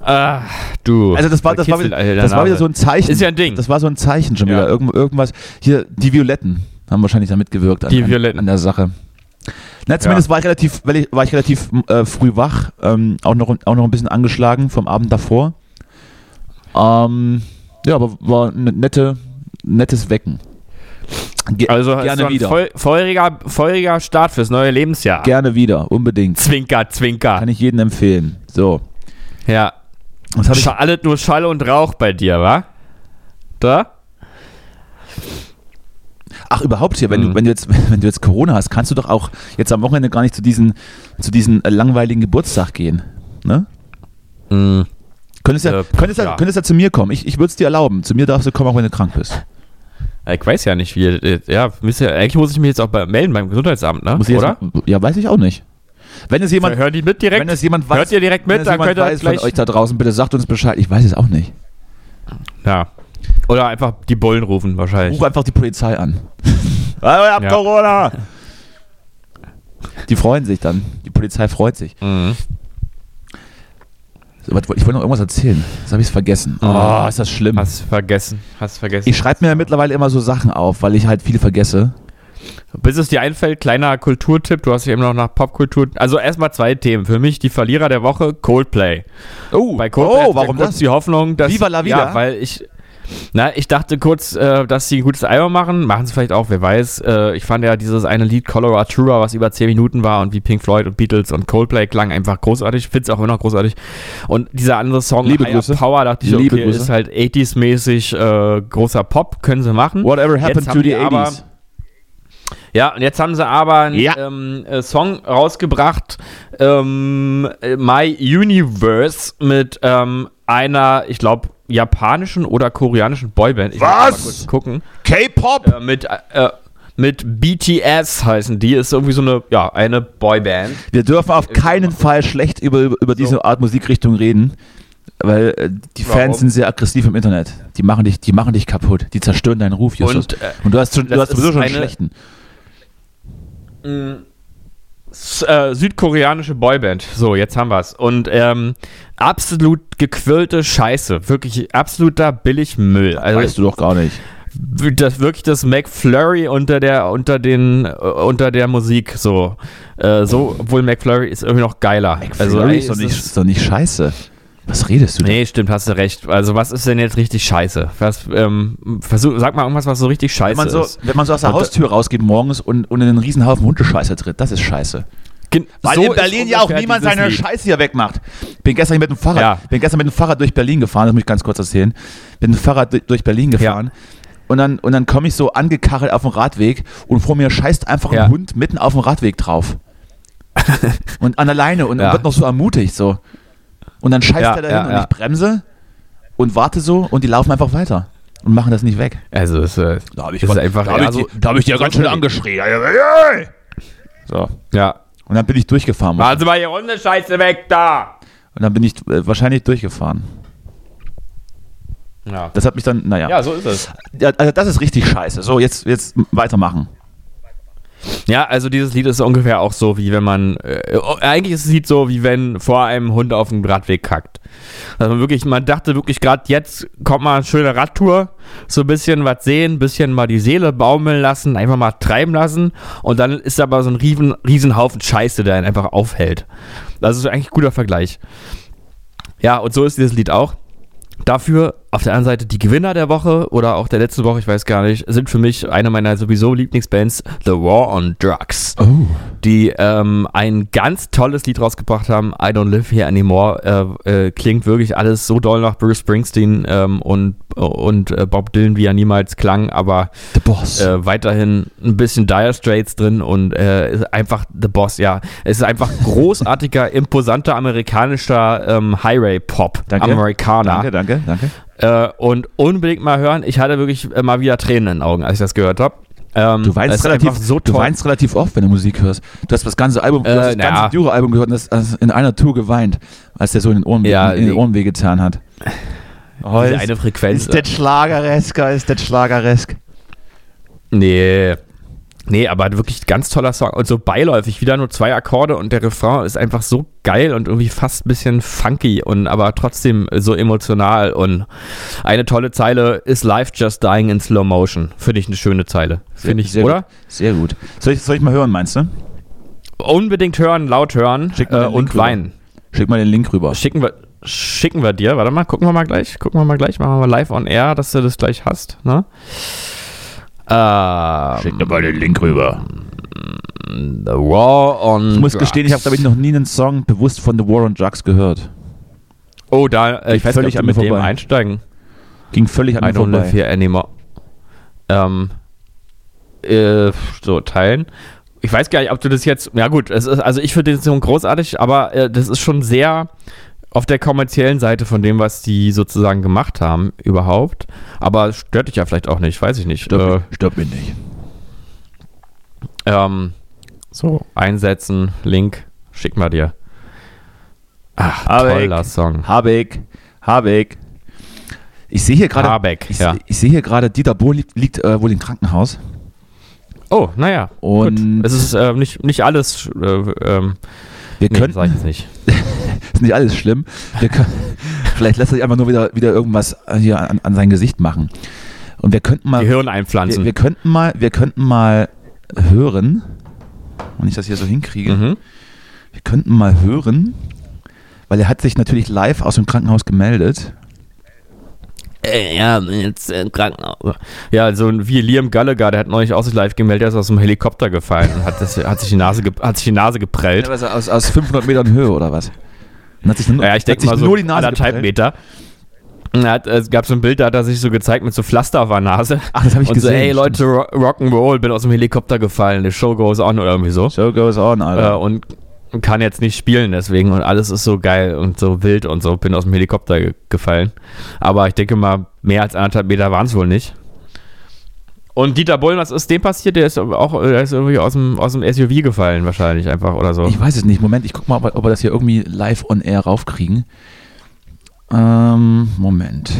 Ah, du. Also das war, das war, wieder, das war wieder so ein Zeichen. Ist ja ein Ding. Das war so ein Zeichen schon Ja. wieder. Irgend, irgendwas. Hier, die Violetten haben wahrscheinlich da mitgewirkt an, Die Violetten. an der Sache. Na, zumindest war ich relativ, war ich relativ äh, früh wach, ähm, auch, noch, auch noch ein bisschen angeschlagen vom Abend davor. Ähm, ja, aber war ein nette, nettes Wecken. Ge Also gerne so ein wieder. Feu feuriger, feuriger Start fürs neue Lebensjahr. Gerne wieder, unbedingt. Zwinker, Zwinker. Kann ich jedem empfehlen. So. Ja. Was hab ich, alles nur Schall und Rauch bei dir, wa? Da? Ach, überhaupt hier, wenn, Mhm. du, wenn, du jetzt, wenn du jetzt Corona hast, kannst du doch auch jetzt am Wochenende gar nicht zu diesen, zu diesen äh, langweiligen Geburtstag gehen. Ne? Mhm. Könntest ja, Äh, könntest ja, ja. könntest ja zu mir kommen. Ich, ich würde es dir erlauben. Zu mir darfst du kommen, auch wenn du krank bist. Ich weiß ja nicht, wie. äh, Ja, ihr- eigentlich muss ich mich jetzt auch bei, melden beim Gesundheitsamt, ne? Muss ich jetzt Oder? mal- ja, weiß ich auch nicht. Wenn es jemand, Hören die mit direkt? wenn es jemand weiß, Hört ihr direkt wenn mit, es dann jemand könnt ihr weiß gleich. euch da draußen, bitte sagt uns Bescheid. Ich weiß es auch nicht. Ja. Oder einfach die Bullen rufen, wahrscheinlich. Ruf einfach die Polizei an. Ah, ihr habt Ja. Corona! Die freuen sich dann. Die Polizei freut sich. Mhm. So, Ich wollte noch irgendwas erzählen. Das habe ich vergessen. Oh, ist das schlimm. Hast vergessen. Hast vergessen. Ich schreibe mir ja mittlerweile immer so Sachen auf, weil ich halt viel vergesse. Bis es dir einfällt, kleiner Kulturtipp, du hast ja eben noch nach Popkultur. Also erstmal zwei Themen. Für mich die Verlierer der Woche, Coldplay. Oh, Bei Coldplay oh warum das? die Hoffnung, dass. Viva la vida? Ja, weil ich. Na, ich dachte kurz, äh, dass sie ein gutes Album machen. Machen sie vielleicht auch, wer weiß. Äh, ich fand ja dieses eine Lied Coloratura, was über 10 Minuten war und wie Pink Floyd und Beatles und Coldplay klang einfach großartig. Find's auch immer noch großartig. Und dieser andere Song, Liebe Higher Grüße. Power, dachte ich, Liebe okay, Grüße. ist halt 80s-mäßig äh, großer Pop, können sie machen. Whatever happened to the die aber- 80s? Ja, und jetzt haben sie aber einen Ja. ähm, äh, Song rausgebracht, ähm, äh, My Universe, mit ähm, einer, ich glaube, japanischen oder koreanischen Boyband. Ich Was? mal kurz gucken. K-Pop? Äh, mit, äh, mit BTS heißen die, ist irgendwie so eine, ja, eine Boyband. Wir dürfen auf keinen Fall schlecht über, über, diese Art Musikrichtung reden, weil äh, die Fans Warum? sind sehr aggressiv im Internet. Die machen dich, die machen dich kaputt. Die zerstören deinen Ruf, Justus. Und, äh, Und du hast, schon, du hast sowieso schon einen eine- schlechten. S äh, südkoreanische Boyband. So, jetzt haben wir's. Und ähm, absolut gequirlte Scheiße. Wirklich absoluter Billigmüll. Also, weißt du doch gar nicht. das wirklich das McFlurry unter der unter den äh, unter der Musik so äh, so obwohl McFlurry ist irgendwie noch geiler also Flurry ey, ist, doch es nicht, ist- ist doch nicht scheiße. Was redest du denn? Nee, stimmt, hast du recht. Also was ist denn jetzt richtig scheiße? Was, ähm, versuch, sag mal irgendwas, was so richtig scheiße Wenn man, so, ist. wenn man so aus der Und Haustür rausgeht morgens und, und in einen riesen Haufen Hundescheiße tritt, das ist scheiße. Gen- Weil so in Berlin ja auch niemand seine Lied. Scheiße hier wegmacht. Bin gestern mit dem Fahrrad, Ja. bin gestern mit dem Fahrrad durch Berlin gefahren, das muss ich ganz kurz erzählen. Bin mit dem Fahrrad durch- Berlin gefahren. Und dann, und dann komme ich so angekachelt auf dem Radweg und vor mir scheißt einfach Ja. ein Hund mitten auf dem Radweg drauf. und an der Leine und Ja. wird noch so ermutigt so. Und dann scheißt Ja, er dahin ja, und ja. ich bremse und warte so und die laufen einfach weiter und machen das nicht weg. Also es, äh, Da habe ich, ist einfach da hab ja, ich, so, die- da hab ich dir ganz schön angeschrien. So. Ja. Und dann bin ich durchgefahren. Machen Sie mal Ihre Hundescheiße weg da! Und dann bin ich äh, wahrscheinlich durchgefahren. Ja. Das hat mich dann, naja. ja, so ist es. Ja, also das ist richtig scheiße. So, jetzt, jetzt weitermachen. Ja, also dieses Lied ist ungefähr auch so, wie wenn man, äh, eigentlich ist das Lied so, wie wenn vor einem Hund auf dem Radweg kackt. Also man wirklich, man dachte wirklich gerade, jetzt kommt mal eine schöne Radtour, so ein bisschen was sehen, ein bisschen mal die Seele baumeln lassen, einfach mal treiben lassen und dann ist aber so ein riesen, riesen Scheiße, der einen einfach aufhält. Das ist eigentlich ein guter Vergleich. Ja, und so ist dieses Lied auch. Dafür auf der anderen Seite die Gewinner der Woche oder auch der letzten Woche, ich weiß gar nicht, sind für mich eine meiner sowieso Lieblingsbands, The War on Drugs, Oh. die ähm, ein ganz tolles Lied rausgebracht haben, I Don't Live Here Anymore. Äh, äh, klingt wirklich alles so doll nach Bruce Springsteen ähm, und, und äh, Bob Dylan, wie er niemals klang, aber The Boss. äh, weiterhin ein bisschen Dire Straits drin und äh, ist einfach The Boss, ja. Es ist einfach großartiger, imposanter amerikanischer ähm, Highway-Pop, Danke. Amerikaner. danke, danke, danke. Äh, und unbedingt mal hören. Ich hatte wirklich äh, mal wieder Tränen in den Augen, als ich das gehört habe. Ähm, Du weinst, relativ, so du weinst relativ oft, wenn du Musik hörst. Du hast das ganze Album, du Äh, hast das ganze Duro-Album gehört und hast, hast in einer Tour geweint, als der so in den Ohren, Ja, in den Ohren wehgetan hat. Oh, Diese ist- eine Frequenz. Ist das Schlageresker, ist das Schlageresk. Nee. Nee, aber wirklich ganz toller Song. Und so beiläufig, wieder nur zwei Akkorde und der Refrain ist einfach so geil und irgendwie fast ein bisschen funky und aber trotzdem so emotional. Und eine tolle Zeile ist Life Just Dying in Slow Motion. Finde ich eine schöne Zeile. Finde ich, Sehr oder? Gut. Sehr gut. Soll ich, soll ich mal hören, meinst du? Unbedingt hören, laut hören äh, und weinen. Schick mal den Link rüber. Schicken wir, schicken wir dir. Warte mal, gucken wir mal gleich. Gucken wir mal gleich. Machen wir mal live on air, dass du das gleich hast. Ne? Ähm, Schick mir mal den Link rüber. The War on Ich muss gestehen, ich habe, glaube ich, noch nie einen Song bewusst von The War on Drugs gehört. Oh, da, äh, ich weiß Völlig nicht, ob mit dem vorbei. einsteigen. Ging völlig an mir vorbei. here anymore. Ähm, äh, so, teilen. Ich weiß gar nicht, ob du das jetzt. Ja, gut, es ist, also ich finde den Song großartig, aber äh, das ist schon sehr auf der kommerziellen Seite von dem, was die sozusagen gemacht haben, überhaupt. Aber stört dich ja vielleicht auch nicht, weiß ich nicht. Stopp, stopp mich nicht. Äh, ähm, so, einsetzen, Link, schick mal dir. Ach, Habeck. toller Song. Habeck, Habeck. Ich sehe hier gerade, Habeck, ich, ja. ich sehe hier gerade, Dieter Bohlen liegt, liegt äh, wohl im Krankenhaus. Oh, naja. Und gut. Es ist äh, nicht, nicht alles. Äh, ähm, wir nee, könnten, sag ich jetzt nicht. ist nicht alles schlimm. Wir können, vielleicht lässt er sich einfach nur wieder, wieder irgendwas äh, hier an, an sein Gesicht machen. Und wir könnten mal, Gehirn wir, einpflanzen. wir könnten mal, wir könnten mal hören, wenn ich das hier so hinkriege, mhm. wir könnten mal hören, weil er hat sich natürlich live aus dem Krankenhaus gemeldet. Äh, ja, jetzt im Krankenhaus. Ja, so wie Liam Gallagher, der hat neulich auch sich live gemeldet, der ist aus dem Helikopter gefallen und hat, das, hat, sich, die Nase ge, hat sich die Nase geprellt. Teilweise aus, aus 500 Metern Höhe oder was? Und hat sich nur, Ja, ich denke sich mal so nur die Nase anderthalb. Meter. Er Hat, es gab so ein Bild, da hat er sich so gezeigt mit so Pflaster auf der Nase. Ach, das habe ich und gesehen. so, ey. Leute, ro- Rock'n'Roll, bin aus dem Helikopter gefallen, the show goes on oder irgendwie so. Show goes on, Äh, Alter. und kann jetzt nicht spielen deswegen und alles ist so geil und so wild und so, bin aus dem Helikopter ge gefallen. Aber ich denke mal, mehr als anderthalb Meter waren es wohl nicht. Und Dieter Bohlen, was ist dem passiert? Der ist auch der ist irgendwie aus dem, aus dem SUV gefallen wahrscheinlich einfach oder so. Ich weiß es nicht. Moment, ich guck mal, ob, wir- ob wir das hier irgendwie live on air raufkriegen. Ähm, Moment.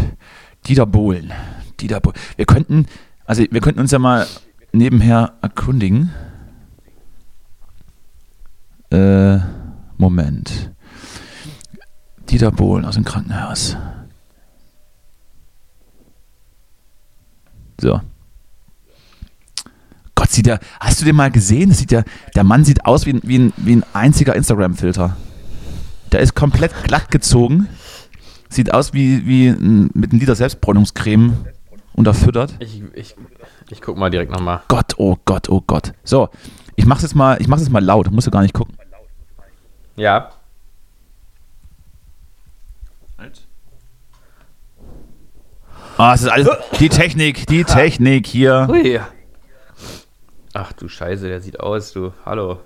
Dieter Bohlen. Dieter Bohlen. Wir könnten, also wir könnten uns ja mal nebenher erkundigen. Äh, Moment. Dieter Bohlen aus dem Krankenhaus. So. Gott, sieht der, hast du den mal gesehen? Das sieht ja, der Mann sieht aus wie, ein- wie, ein, wie ein einziger Instagram-Filter. Der ist komplett glatt gezogen. Sieht aus wie, wie ein- mit einem Liter Selbstbräunungscreme unterfüttert. Ich, ich, ich guck mal direkt nochmal. Gott, oh Gott, oh Gott. So, ich mach's jetzt mal, ich mach's jetzt mal laut, musst du gar nicht gucken. Ja. Ah, es ist alles die Technik, die Technik hier. Hui. Ach du Scheiße, der sieht aus, du. Hallo.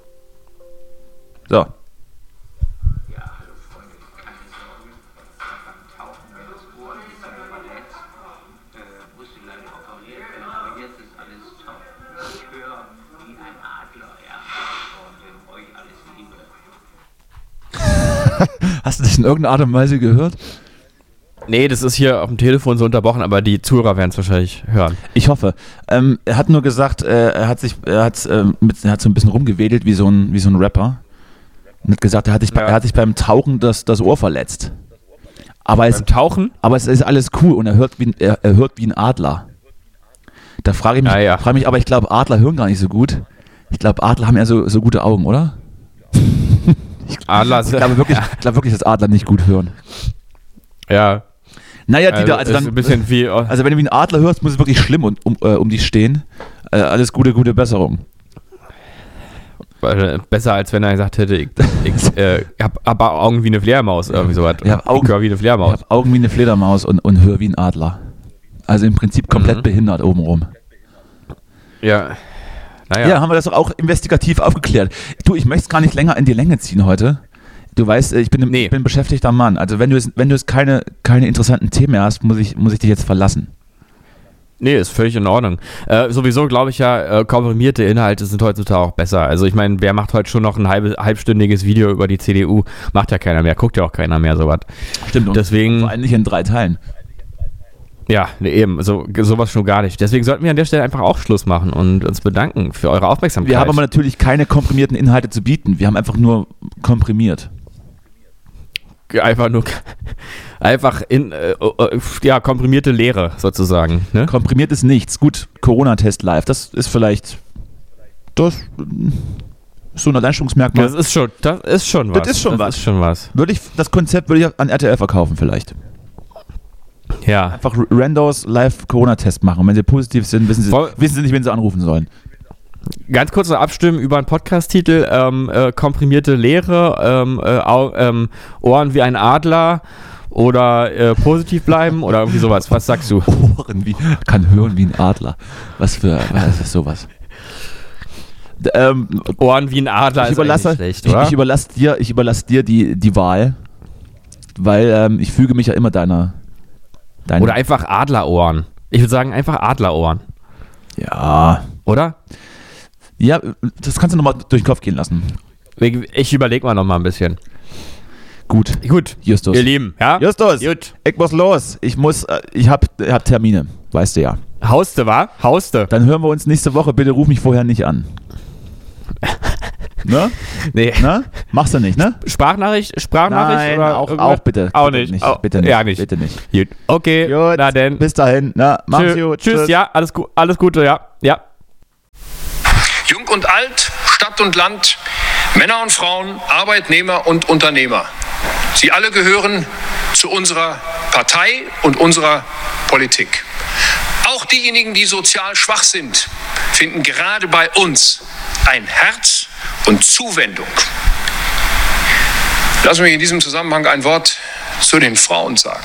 So. Hast du das in irgendeiner Art und Weise gehört? Nee, das ist hier auf dem Telefon so unterbrochen, aber die Zuhörer werden es wahrscheinlich hören. Ich hoffe. Ähm, er hat nur gesagt, äh, er hat sich, er hat, ähm, mit, er hat so ein bisschen rumgewedelt wie so ein, wie so ein Rapper. Und hat gesagt, er hat sich, Ja. er hat sich beim Tauchen das, das Ohr verletzt. Aber es, Beim Tauchen? aber es ist alles cool und er hört wie, ein- er, er hört wie ein Adler. Da frage ich mich, Ah, ja. frage mich, aber ich glaube, Adler hören gar nicht so gut. Ich glaube, Adler haben ja so, so gute Augen, oder? Adler. Ich glaube wirklich, ich glaube wirklich, dass Adler nicht gut hören. Ja. Naja, Dieter, also ist dann, ein bisschen wie. also wenn du wie ein Adler hörst, muss es wirklich schlimm um, um, äh, um dich stehen. Äh, alles Gute, gute Besserung. äh, besser als wenn er gesagt hätte, ich, ich äh, hab, hab Augen wie eine Fledermaus, irgendwie sowas. Ja, Augen- ich wie eine Ich Fledermaus. habe Augen wie eine Fledermaus und, und höre wie ein Adler. Also im Prinzip komplett Mhm. behindert obenrum. Ja. Naja. Ja. haben wir das doch auch investigativ aufgeklärt. Du, ich möchte es gar nicht länger in die Länge ziehen heute. Du weißt, äh, ich bin, Nee. ich bin ein beschäftigter Mann. Also wenn du jetzt, wenn du jetzt keine, keine interessanten Themen mehr hast, muss ich, muss ich dich jetzt verlassen. Nee, ist völlig in Ordnung. Äh, sowieso glaube ich ja, äh, komprimierte Inhalte sind heutzutage auch besser. Also ich meine, wer macht heute schon noch ein halbe, halbstündiges Video über die CDU? Macht ja keiner mehr, guckt ja auch keiner mehr sowas. Stimmt. Und Deswegen- vor allem nicht in drei Teilen. Ja, nee, eben, so, sowas schon gar nicht. Deswegen sollten wir an der Stelle einfach auch Schluss machen und uns bedanken für eure Aufmerksamkeit. Wir haben aber natürlich keine komprimierten Inhalte zu bieten. Wir haben einfach nur komprimiert. Einfach nur einfach in äh, äh, ja komprimierte Lehre sozusagen. Ne? Komprimiert ist nichts. Gut, Corona-Test live. Das ist vielleicht das ist so ein Alleinstellungsmerkmal. Das ist schon, das ist schon was. Das ist schon was. Ist schon was. Würde ich, das Konzept würde ich an RTL verkaufen vielleicht. Ja. Einfach Randos live Corona-Test machen. Wenn sie positiv sind, wissen sie, wissen sie nicht, wen sie anrufen sollen. Ganz kurz noch abstimmen über einen Podcast-Titel: ähm, äh, komprimierte Lehre, ähm, äh, ähm, Ohren wie ein Adler oder äh, positiv bleiben oder irgendwie sowas. Was sagst du? Ohren wie, kann hören wie ein Adler. Was für, was ist sowas? Ähm, Ohren wie ein Adler ich ist überlasse, schlecht, ich, ich überlasse dir, ich überlasse dir die, die Wahl, weil ähm, ich füge mich ja immer deiner. deiner oder einfach Adlerohren. Ich würde sagen einfach Adlerohren, ja, oder? Ja, das kannst du nochmal durch den Kopf gehen lassen. Ich, ich überlege mal noch mal ein bisschen. Gut, Gut, Justus. ihr Lieben, ja? Justus, Gut. ich muss los. Ich muss, äh, ich hab, hab Termine, weißt du ja. Hauste, wa? Hauste. Dann hören wir uns nächste Woche. Bitte ruf mich vorher nicht an. ne? Nee. Ne? Machst du nicht, ne? Sprachnachricht, Sprachnachricht Nein, oder auch, auch bitte. Auch bitte nicht. Auch, Au- bitte nicht. Ja, nicht. Bitte nicht. Gut. Okay, Gut, na denn. bis dahin. Na, mach's Tschö- gut. Tschüss, ja, alles, alles Gute, ja. Ja. Jung und alt, Stadt und Land, Männer und Frauen, Arbeitnehmer und Unternehmer. Sie alle gehören zu unserer Partei und unserer Politik. Auch diejenigen, die sozial schwach sind, finden gerade bei uns ein Herz und Zuwendung. Lassen mich in diesem Zusammenhang ein Wort zu den Frauen sagen.